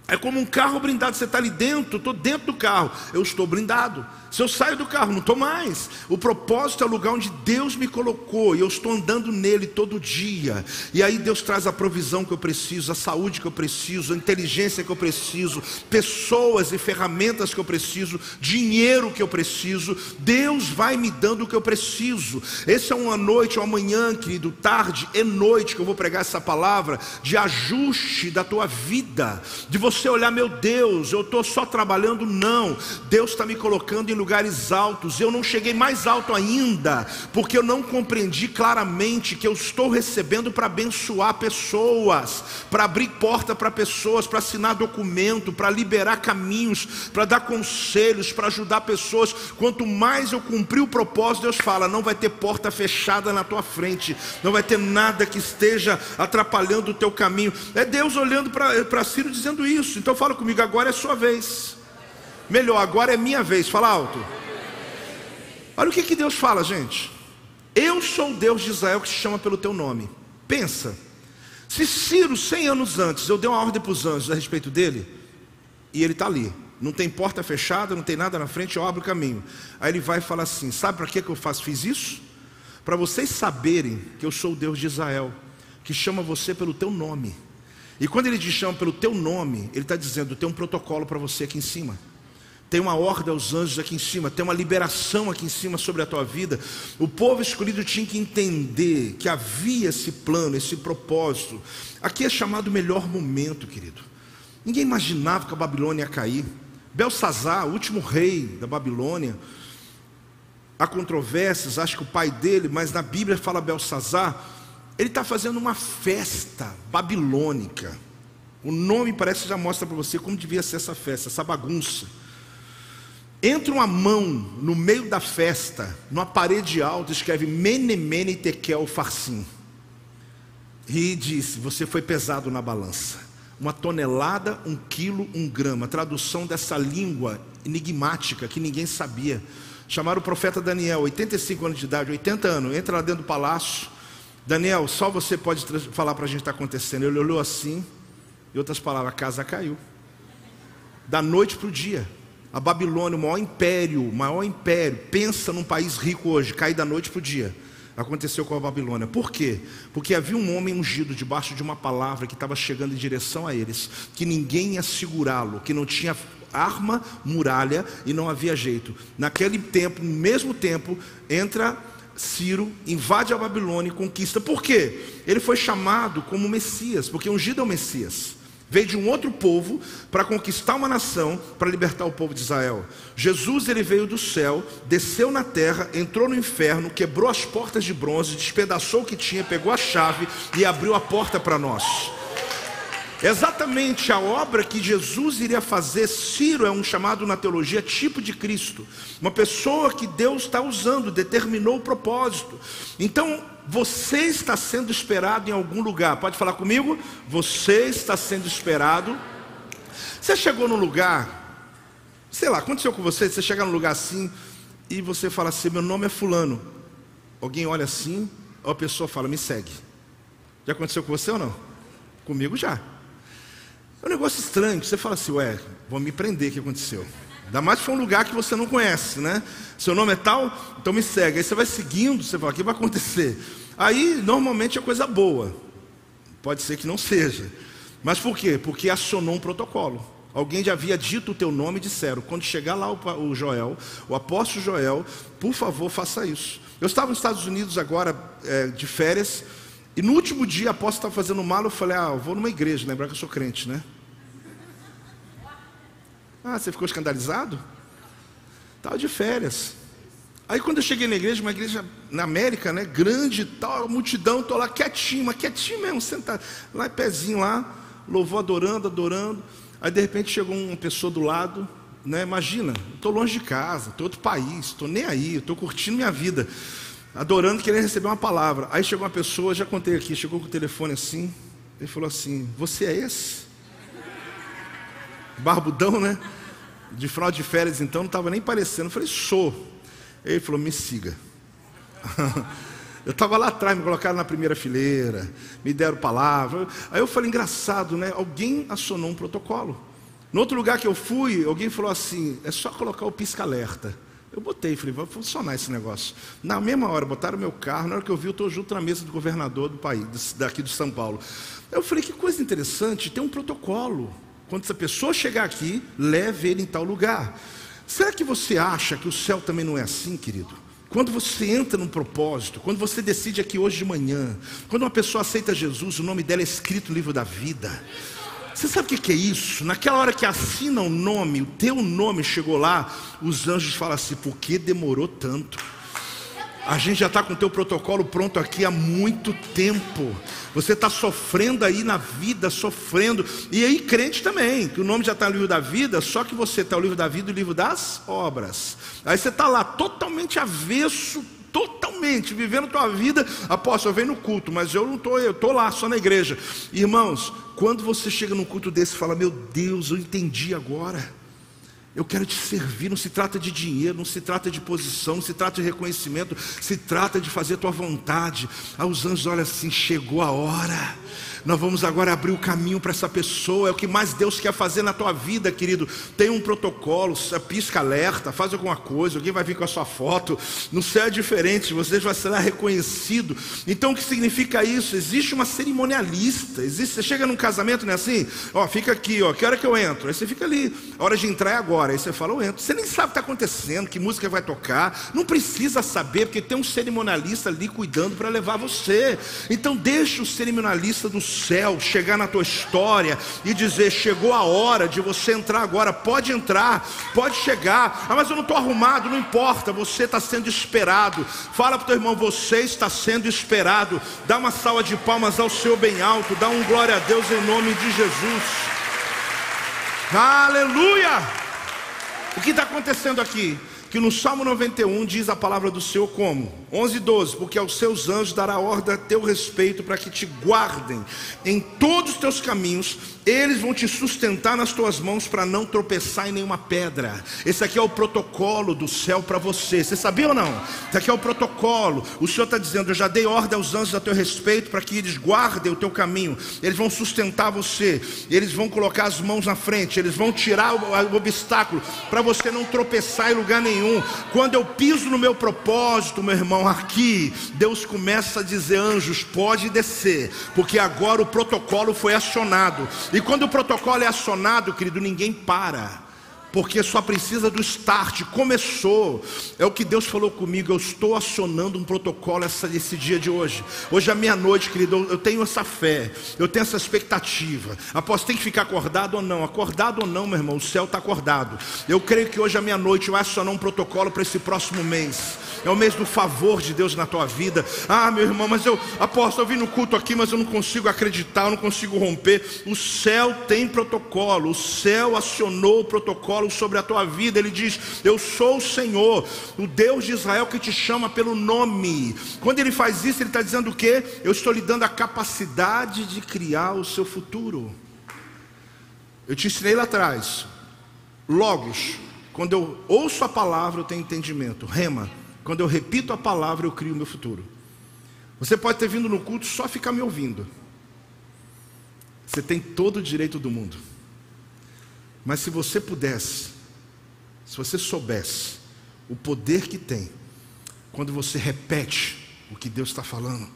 É como um carro blindado, você está ali dentro, estou dentro do carro, eu estou blindado. Se eu saio do carro, não estou mais. O propósito é o lugar onde Deus me colocou e eu estou andando nele todo dia. E aí Deus traz a provisão que eu preciso, a saúde que eu preciso, a inteligência que eu preciso, pessoas e ferramentas que eu preciso, dinheiro que eu preciso. Deus vai me dando o que eu preciso. Essa é uma noite, uma manhã, querido, tarde e noite que eu vou pregar essa palavra de ajuste da tua vida, de você olhar, meu Deus, eu estou só trabalhando, não. Deus está me colocando em lugar lugares altos, eu não cheguei mais alto ainda, porque eu não compreendi claramente que eu estou recebendo para abençoar pessoas, para abrir porta para pessoas, para assinar documento, para liberar caminhos, para dar conselhos, para ajudar pessoas. Quanto mais eu cumprir o propósito, Deus fala: não vai ter porta fechada na tua frente, não vai ter nada que esteja atrapalhando o teu caminho. É Deus olhando para Ciro dizendo isso. Então fala comigo, agora é sua vez. Melhor, agora é minha vez, fala alto. Olha o que, que Deus fala, gente. Eu sou o Deus de Israel que te chama pelo teu nome. Pensa, se Ciro, 100 anos antes, eu dei uma ordem para os anjos a respeito dele, e ele está ali, não tem porta fechada, não tem nada na frente, eu abro o caminho. Aí ele vai e fala assim: Sabe para que eu faço, fiz isso? Para vocês saberem que eu sou o Deus de Israel, que chama você pelo teu nome. E quando ele te chama pelo teu nome, ele está dizendo: tem um protocolo para você aqui em cima tem uma ordem aos anjos aqui em cima, tem uma liberação aqui em cima sobre a tua vida. O povo escolhido tinha que entender que havia esse plano, esse propósito. Aqui é chamado melhor momento, querido. Ninguém imaginava que a Babilônia ia cair. Belsazar, o último rei da Babilônia, há controvérsias, acho que o pai dele, mas na Bíblia fala Belsazar, ele está fazendo uma festa babilônica. O nome parece que já mostra para você como devia ser essa festa, essa bagunça. Entra uma mão no meio da festa, numa parede alta, escreve Mene Mene Tekel Farsim. E disse: Você foi pesado na balança. Uma tonelada, um quilo, um grama. Tradução dessa língua enigmática que ninguém sabia. Chamaram o profeta Daniel, 85 anos de idade, 80 anos, entra lá dentro do palácio. Daniel, só você pode falar para a gente o que está acontecendo. Ele olhou assim, em outras palavras, a casa caiu. Da noite para o dia. A Babilônia, o maior império, o maior império, pensa num país rico hoje, cai da noite para o dia. Aconteceu com a Babilônia. Por quê? Porque havia um homem ungido debaixo de uma palavra que estava chegando em direção a eles, que ninguém ia segurá-lo, que não tinha arma, muralha e não havia jeito. Naquele tempo, no mesmo tempo, entra Ciro, invade a Babilônia e conquista. Por quê? Ele foi chamado como Messias, porque ungido é o Messias. Veio de um outro povo para conquistar uma nação, para libertar o povo de Israel. Jesus ele veio do céu, desceu na terra, entrou no inferno, quebrou as portas de bronze, despedaçou o que tinha, pegou a chave e abriu a porta para nós. Exatamente a obra que Jesus iria fazer, Ciro é um chamado na teologia tipo de Cristo, uma pessoa que Deus está usando, determinou o propósito. Então, você está sendo esperado em algum lugar. Pode falar comigo? Você está sendo esperado. Você chegou num lugar, sei lá, aconteceu com você, você chega num lugar assim e você fala assim: meu nome é Fulano. Alguém olha assim, a pessoa fala: me segue. Já aconteceu com você ou não? Comigo já. É um negócio estranho, você fala assim: ué, vou me prender, o que aconteceu? Ainda mais se for um lugar que você não conhece, né? Seu nome é tal, então me segue. Aí você vai seguindo, você fala, o que vai acontecer? Aí, normalmente é coisa boa. Pode ser que não seja. Mas por quê? Porque acionou um protocolo. Alguém já havia dito o teu nome e disseram: quando chegar lá o Joel, o apóstolo Joel, por favor, faça isso. Eu estava nos Estados Unidos agora, é, de férias, e no último dia, a apóstolo estava fazendo mala, eu falei: ah, eu vou numa igreja, lembrar que eu sou crente, né? Ah, você ficou escandalizado? Estava de férias. Aí quando eu cheguei na igreja, uma igreja na América, né, grande tal, multidão, estou lá quietinho, mas quietinho mesmo, sentado, lá pezinho lá, louvou adorando, adorando. Aí de repente chegou uma pessoa do lado, né, imagina, estou longe de casa, estou outro país, estou nem aí, estou curtindo minha vida, adorando, querendo receber uma palavra. Aí chegou uma pessoa, já contei aqui, chegou com o telefone assim, ele falou assim: Você é esse? Barbudão, né? De final de férias, então, não estava nem parecendo. Eu falei: Sou. Ele falou: Me siga. Eu estava lá atrás, me colocaram na primeira fileira, me deram palavra. Aí eu falei: engraçado, né? Alguém acionou um protocolo. No outro lugar que eu fui, alguém falou assim: é só colocar o pisca-alerta. Eu botei, falei, vai funcionar esse negócio. Na mesma hora, botaram meu carro, na hora que eu vi, eu estou junto na mesa do governador do país, daqui de São Paulo. Eu falei, que coisa interessante, tem um protocolo. Quando essa pessoa chegar aqui, leve ele em tal lugar. Será que você acha que o céu também não é assim, querido? Quando você entra num propósito, quando você decide aqui hoje de manhã, quando uma pessoa aceita Jesus, o nome dela é escrito no livro da vida. Você sabe o que é isso? Naquela hora que assina o nome, o teu nome chegou lá, os anjos falam assim: por que demorou tanto? A gente já está com o teu protocolo pronto aqui há muito tempo. Você está sofrendo aí na vida, sofrendo. E aí, crente também, que o nome já está no livro da vida, só que você está no livro da vida e no livro das obras. Aí você está lá totalmente avesso, totalmente, vivendo tua vida. Apóstolo, eu venho no culto, mas eu não estou, eu estou lá, só na igreja. Irmãos, quando você chega num culto desse e fala, meu Deus, eu entendi agora. Eu quero te servir, não se trata de dinheiro, não se trata de posição, não se trata de reconhecimento, se trata de fazer a tua vontade. Aí os anjos olham assim, chegou a hora. Nós vamos agora abrir o caminho para essa pessoa. É o que mais Deus quer fazer na tua vida, querido. Tem um protocolo, pisca alerta, faz alguma coisa, alguém vai vir com a sua foto. No céu é diferente, você vai ser reconhecido. Então o que significa isso? Existe uma cerimonialista. Existe, você chega num casamento, não é assim? Ó, fica aqui, ó, que hora que eu entro? Aí você fica ali, a hora de entrar é agora. Aí você fala, eu entro. Você nem sabe o que está acontecendo, que música vai tocar. Não precisa saber, porque tem um cerimonialista ali cuidando para levar você. Então deixa o cerimonialista do céu chegar na tua história e dizer: chegou a hora de você entrar agora, pode entrar, pode chegar. Ah, mas eu não estou arrumado, não importa, você está sendo esperado. Fala para o teu irmão: você está sendo esperado. Dá uma salva de palmas ao Senhor bem alto, dá um glória a Deus em nome de Jesus. Aleluia! O que está acontecendo aqui? Que no Salmo 91 diz a palavra do Senhor como? 11 e 12, porque aos seus anjos dará ordem a teu respeito para que te guardem em todos os teus caminhos, eles vão te sustentar nas tuas mãos para não tropeçar em nenhuma pedra. Esse aqui é o protocolo do céu para você. Você sabia ou não? Esse aqui é o protocolo. O Senhor está dizendo: Eu já dei ordem aos anjos a teu respeito para que eles guardem o teu caminho. Eles vão sustentar você. Eles vão colocar as mãos na frente. Eles vão tirar o, o obstáculo para você não tropeçar em lugar nenhum. Quando eu piso no meu propósito, meu irmão, aqui Deus começa a dizer: anjos, pode descer, porque agora o protocolo foi acionado. E quando o protocolo é acionado, querido, ninguém para porque só precisa do start. Começou, é o que Deus falou comigo. Eu estou acionando um protocolo essa, esse dia de hoje. Hoje à meia-noite, querido, eu tenho essa fé, eu tenho essa expectativa. Após tem que ficar acordado ou não? Acordado ou não, meu irmão, o céu está acordado. Eu creio que hoje à meia-noite vai acionar um protocolo para esse próximo mês. É o mês do favor de Deus na tua vida. Ah, meu irmão, mas eu aposto, eu vim no culto aqui, mas eu não consigo acreditar, eu não consigo romper. O céu tem protocolo, o céu acionou o protocolo sobre a tua vida. Ele diz: Eu sou o Senhor, o Deus de Israel que te chama pelo nome. Quando ele faz isso, ele está dizendo o quê? Eu estou lhe dando a capacidade de criar o seu futuro. Eu te ensinei lá atrás. Logos, quando eu ouço a palavra, eu tenho entendimento. Rema, quando eu repito a palavra, eu crio o meu futuro. Você pode ter vindo no culto só ficar me ouvindo. Você tem todo o direito do mundo. Mas se você pudesse, se você soubesse o poder que tem, quando você repete o que Deus está falando.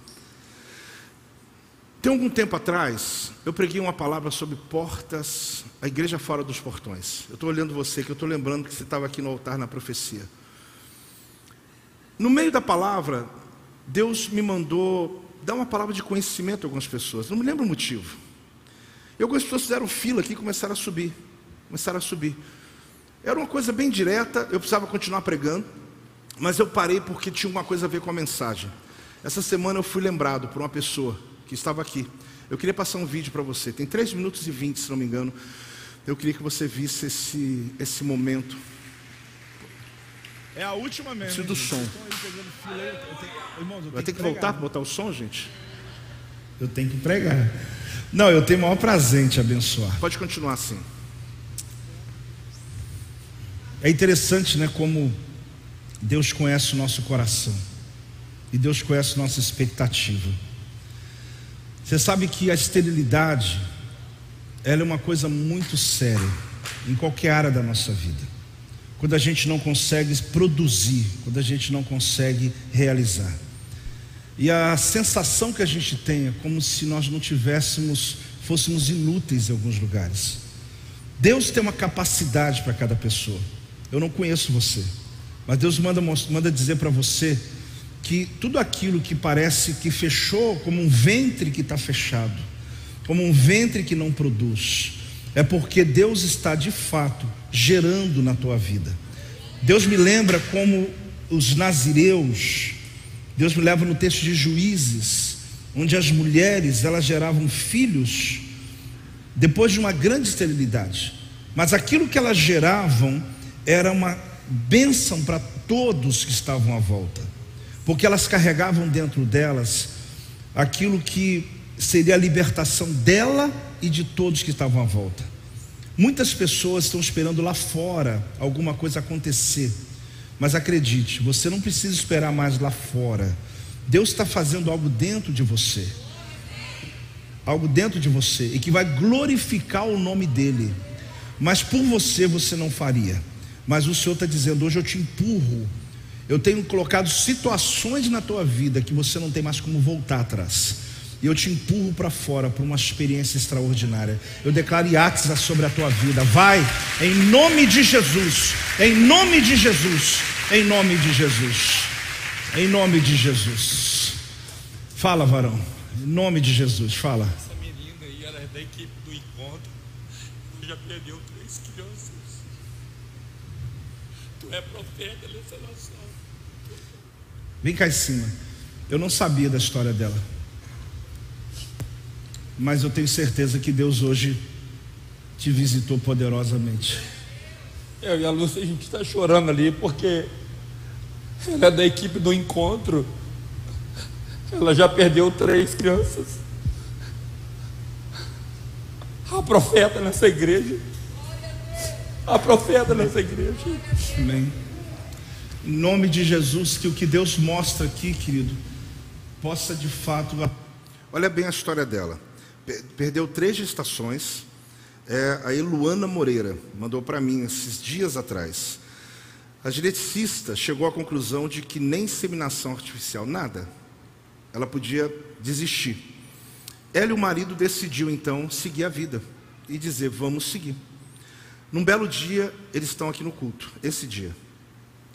Tem algum tempo atrás, eu preguei uma palavra sobre portas, a igreja fora dos portões. Eu estou olhando você, que eu estou lembrando que você estava aqui no altar na profecia. No meio da palavra, Deus me mandou dar uma palavra de conhecimento a algumas pessoas. Não me lembro o motivo. E algumas pessoas fizeram fila aqui e começaram a subir começaram a subir. Era uma coisa bem direta, eu precisava continuar pregando, mas eu parei porque tinha uma coisa a ver com a mensagem. Essa semana eu fui lembrado por uma pessoa que estava aqui. Eu queria passar um vídeo para você, tem 3 minutos e 20, se não me engano. Eu queria que você visse esse, esse momento. É a última mesmo. Preciso do som. Vai ter que voltar para botar o som, gente? Eu tenho que pregar. Não, eu tenho o maior prazer em te abençoar. Pode continuar assim. É interessante, né, como Deus conhece o nosso coração. E Deus conhece nossa expectativa. Você sabe que a esterilidade, ela é uma coisa muito séria em qualquer área da nossa vida. Quando a gente não consegue produzir, quando a gente não consegue realizar. E a sensação que a gente tem é como se nós não tivéssemos, fôssemos inúteis em alguns lugares. Deus tem uma capacidade para cada pessoa. Eu não conheço você, mas Deus manda, manda dizer para você que tudo aquilo que parece que fechou, como um ventre que está fechado, como um ventre que não produz, é porque Deus está de fato gerando na tua vida. Deus me lembra como os nazireus, Deus me leva no texto de Juízes, onde as mulheres elas geravam filhos depois de uma grande esterilidade, mas aquilo que elas geravam era uma bênção para todos que estavam à volta porque elas carregavam dentro delas aquilo que seria a libertação dela e de todos que estavam à volta. Muitas pessoas estão esperando lá fora alguma coisa acontecer, mas acredite, você não precisa esperar mais lá fora. Deus está fazendo algo dentro de você, algo dentro de você e que vai glorificar o nome dEle. Mas por você você não faria. Mas o Senhor está dizendo: hoje eu te empurro eu tenho colocado situações na tua vida que você não tem mais como voltar atrás. E eu te empurro para fora para uma experiência extraordinária. Eu declaro Iaxa sobre a tua vida. Vai, em nome de Jesus. Em nome de Jesus. Em nome de Jesus. Em nome de Jesus. Fala, varão. Em nome de Jesus, fala. Essa menina aí, ela é da equipe do encontro. Já perdeu três crianças. Tu é profeta nessa nação. Vem cá em cima. Eu não sabia da história dela. Mas eu tenho certeza que Deus hoje te visitou poderosamente. Eu e a Lúcia, a gente está chorando ali porque ela é da equipe do encontro. Ela já perdeu três crianças. A profeta nessa igreja. A profeta nessa igreja. Amém. Em nome de Jesus, que o que Deus mostra aqui, querido, possa de fato. Olha bem a história dela. Perdeu três gestações. É, a Eluana Moreira mandou para mim esses dias atrás. A geneticista chegou à conclusão de que nem inseminação artificial, nada, ela podia desistir. Ela e o marido decidiu então seguir a vida e dizer: vamos seguir. Num belo dia, eles estão aqui no culto, esse dia.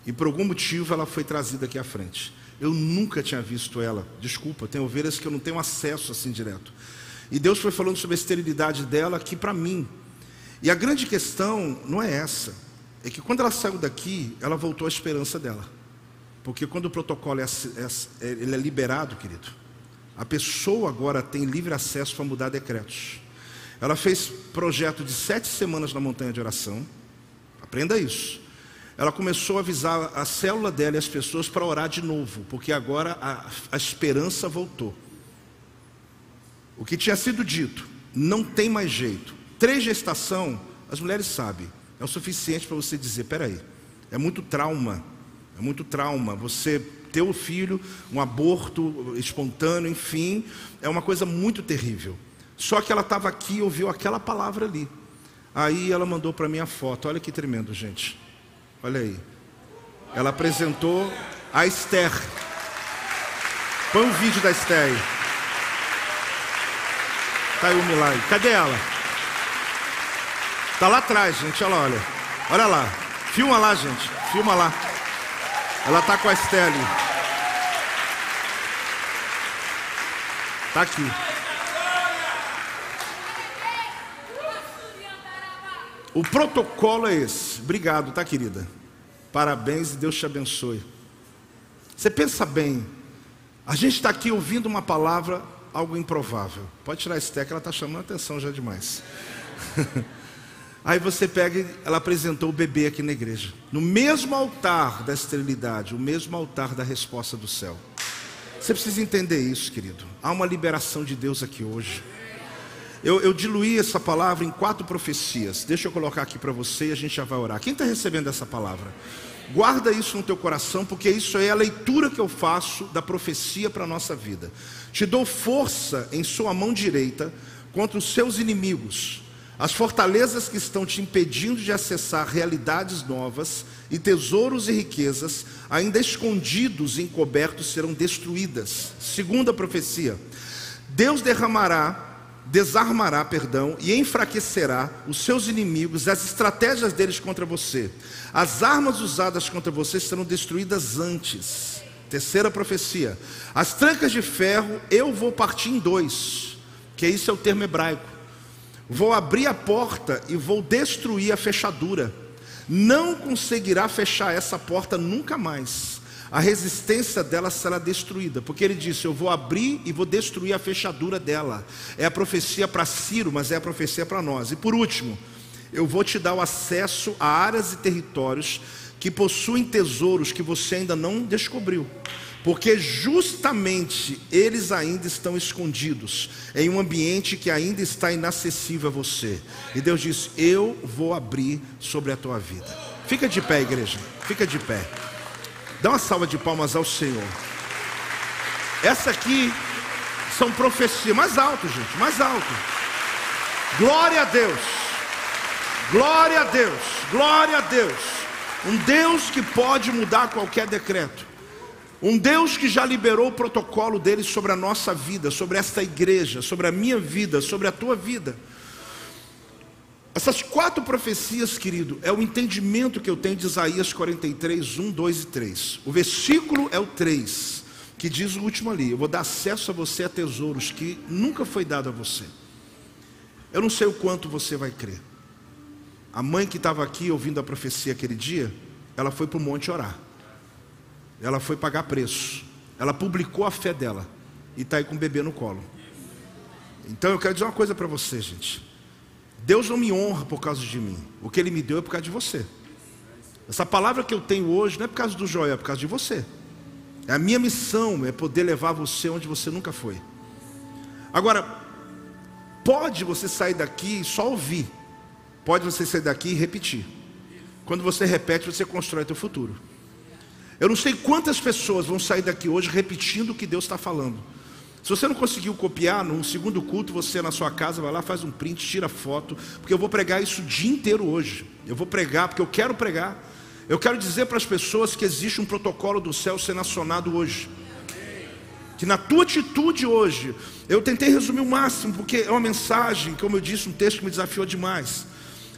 E por algum motivo ela foi trazida aqui à frente. Eu nunca tinha visto ela. Desculpa, tem ovelhas que eu não tenho acesso assim direto. E Deus foi falando sobre a esterilidade dela aqui para mim. E a grande questão não é essa. É que quando ela saiu daqui, ela voltou à esperança dela. Porque quando o protocolo é, é, é ele é liberado, querido, a pessoa agora tem livre acesso para mudar decretos. Ela fez projeto de sete semanas na montanha de oração. Aprenda isso ela começou a avisar a célula dela e as pessoas para orar de novo, porque agora a, a esperança voltou. O que tinha sido dito, não tem mais jeito. Três gestação, as mulheres sabem, é o suficiente para você dizer: peraí, é muito trauma, é muito trauma. Você ter o filho, um aborto espontâneo, enfim, é uma coisa muito terrível. Só que ela estava aqui e ouviu aquela palavra ali. Aí ela mandou para mim a foto. Olha que tremendo, gente. Olha aí. Ela apresentou a Esther. Põe um vídeo da Esther aí. Tá aí o milagre. Cadê ela? Tá lá atrás, gente. Olha, olha. Olha lá. Filma lá, gente. Filma lá. Ela tá com a Esther ali. Tá aqui. O protocolo é esse. Obrigado, tá, querida? Parabéns e Deus te abençoe. Você pensa bem, a gente está aqui ouvindo uma palavra, algo improvável. Pode tirar esse teco, ela está chamando a atenção já demais. Aí você pega, ela apresentou o bebê aqui na igreja. No mesmo altar da esterilidade, o mesmo altar da resposta do céu. Você precisa entender isso, querido. Há uma liberação de Deus aqui hoje. Eu, eu diluí essa palavra em quatro profecias. Deixa eu colocar aqui para você e a gente já vai orar. Quem está recebendo essa palavra? Guarda isso no teu coração, porque isso é a leitura que eu faço da profecia para a nossa vida. Te dou força em sua mão direita contra os seus inimigos. As fortalezas que estão te impedindo de acessar realidades novas e tesouros e riquezas, ainda escondidos e encobertos, serão destruídas. Segunda profecia: Deus derramará desarmará, perdão, e enfraquecerá os seus inimigos, as estratégias deles contra você. As armas usadas contra você serão destruídas antes. Terceira profecia: as trancas de ferro eu vou partir em dois, que isso é o termo hebraico. Vou abrir a porta e vou destruir a fechadura. Não conseguirá fechar essa porta nunca mais a resistência dela será destruída, porque ele disse: Eu vou abrir e vou destruir a fechadura dela. É a profecia para Ciro, mas é a profecia para nós. E por último, eu vou te dar o acesso a áreas e territórios que possuem tesouros que você ainda não descobriu. Porque justamente eles ainda estão escondidos em um ambiente que ainda está inacessível a você. E Deus diz: Eu vou abrir sobre a tua vida. Fica de pé, igreja. Fica de pé. Dá uma salva de palmas ao Senhor. Essa aqui são profecias. Mais alto, gente, mais alto. Glória a Deus. Glória a Deus. Glória a Deus. Um Deus que pode mudar qualquer decreto. Um Deus que já liberou o protocolo dele sobre a nossa vida, sobre esta igreja, sobre a minha vida, sobre a tua vida. Essas quatro profecias, querido, é o entendimento que eu tenho de Isaías 43, 1, 2 e 3. O versículo é o 3, que diz o último ali: Eu vou dar acesso a você a tesouros que nunca foi dado a você. Eu não sei o quanto você vai crer. A mãe que estava aqui ouvindo a profecia aquele dia, ela foi para o monte orar. Ela foi pagar preço. Ela publicou a fé dela e está aí com o bebê no colo. Então eu quero dizer uma coisa para você, gente. Deus não me honra por causa de mim. O que Ele me deu é por causa de você. Essa palavra que eu tenho hoje não é por causa do Joel, é por causa de você. É a minha missão, é poder levar você onde você nunca foi. Agora, pode você sair daqui e só ouvir. Pode você sair daqui e repetir. Quando você repete, você constrói teu futuro. Eu não sei quantas pessoas vão sair daqui hoje repetindo o que Deus está falando. Se você não conseguiu copiar, no segundo culto, você na sua casa vai lá, faz um print, tira foto, porque eu vou pregar isso o dia inteiro hoje. Eu vou pregar, porque eu quero pregar. Eu quero dizer para as pessoas que existe um protocolo do céu sendo acionado hoje. Que na tua atitude hoje, eu tentei resumir o máximo, porque é uma mensagem, como eu disse, um texto que me desafiou demais.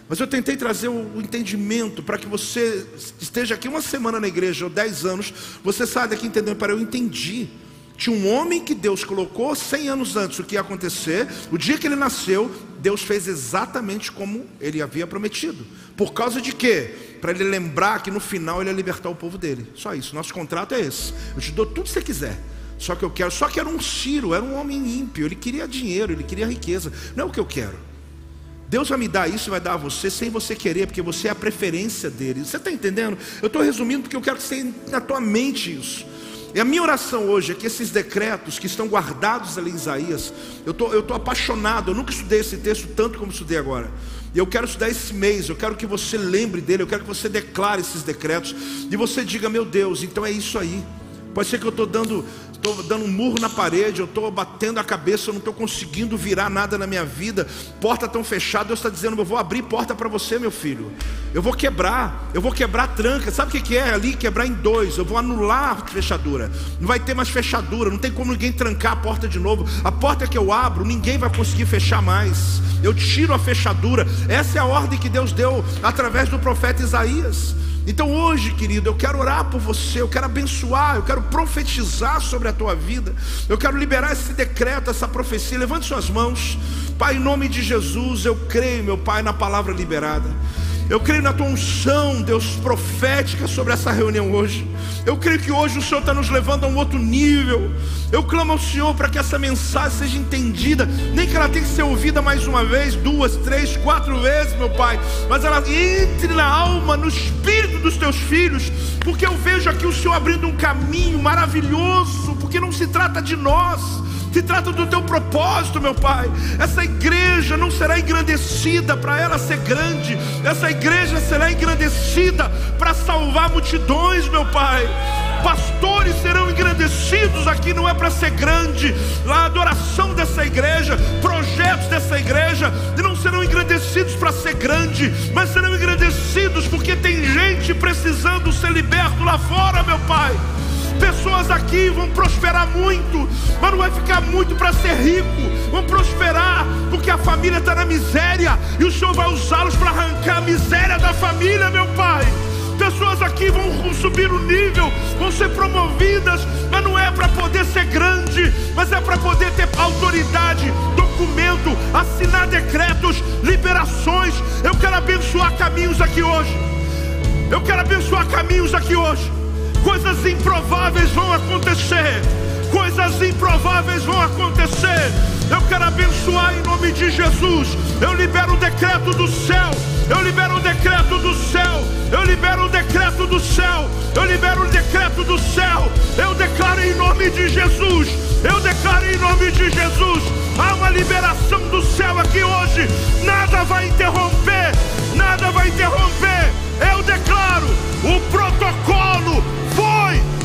Mas eu tentei trazer o entendimento para que você esteja aqui uma semana na igreja, ou dez anos, você saia daqui entendendo, para eu entendi. Tinha um homem que Deus colocou 100 anos antes o que ia acontecer. O dia que ele nasceu, Deus fez exatamente como ele havia prometido. Por causa de quê? Para ele lembrar que no final ele ia libertar o povo dele. Só isso. Nosso contrato é esse. Eu te dou tudo que você quiser. Só que eu quero. Só que era um Ciro, era um homem ímpio. Ele queria dinheiro, ele queria riqueza. Não é o que eu quero. Deus vai me dar isso e vai dar a você sem você querer, porque você é a preferência dele. Você está entendendo? Eu estou resumindo porque eu quero que você tenha na tua mente isso. E a minha oração hoje é que esses decretos que estão guardados ali em Isaías, eu tô, estou tô apaixonado, eu nunca estudei esse texto tanto como estudei agora. E eu quero estudar esse mês, eu quero que você lembre dele, eu quero que você declare esses decretos, e você diga, meu Deus, então é isso aí. Pode ser que eu estou dando estou dando um murro na parede, eu estou batendo a cabeça, eu não estou conseguindo virar nada na minha vida, porta tão fechada, Deus está dizendo, eu vou abrir porta para você, meu filho. Eu vou quebrar, eu vou quebrar tranca. Sabe o que é ali? Quebrar em dois. Eu vou anular a fechadura. Não vai ter mais fechadura, não tem como ninguém trancar a porta de novo. A porta que eu abro, ninguém vai conseguir fechar mais. Eu tiro a fechadura. Essa é a ordem que Deus deu através do profeta Isaías. Então hoje, querido, eu quero orar por você, eu quero abençoar, eu quero profetizar sobre a tua vida, eu quero liberar esse decreto, essa profecia. Levante suas mãos, Pai, em nome de Jesus, eu creio, meu Pai, na palavra liberada. Eu creio na tua unção, Deus, profética sobre essa reunião hoje. Eu creio que hoje o Senhor está nos levando a um outro nível. Eu clamo ao Senhor para que essa mensagem seja entendida, nem que ela tenha que ser ouvida mais uma vez, duas, três, quatro vezes, meu Pai, mas ela entre na alma, no espírito dos teus filhos, porque eu vejo aqui o Senhor abrindo um caminho maravilhoso, porque não se trata de nós, se trata do teu propósito, meu Pai. Essa igreja não será engrandecida para ela ser grande, essa igreja será engrandecida para salvar multidões, meu Pai pastores serão engrandecidos aqui, não é para ser grande, a adoração dessa igreja, projetos dessa igreja, não serão engrandecidos para ser grande, mas serão engrandecidos porque tem gente precisando ser liberto lá fora, meu Pai. Pessoas aqui vão prosperar muito, mas não vai ficar muito para ser rico. Vão prosperar porque a família está na miséria e o Senhor vai usá-los para arrancar a miséria da família, meu Pai. Pessoas aqui vão subir o nível, vão ser promovidas, mas não é para poder ser grande, mas é para poder ter autoridade, documento, assinar decretos, liberações. Eu quero abençoar caminhos aqui hoje. Eu quero abençoar caminhos aqui hoje. Coisas improváveis vão acontecer. Coisas improváveis vão acontecer. Eu quero abençoar em nome de Jesus. Eu libero o decreto do céu eu libero o decreto do céu. Eu libero o decreto do céu. Eu libero o decreto do céu. Eu declaro em nome de Jesus. Eu declaro em nome de Jesus. Há uma liberação do céu aqui hoje. Nada vai interromper. Nada vai interromper. Eu declaro: o protocolo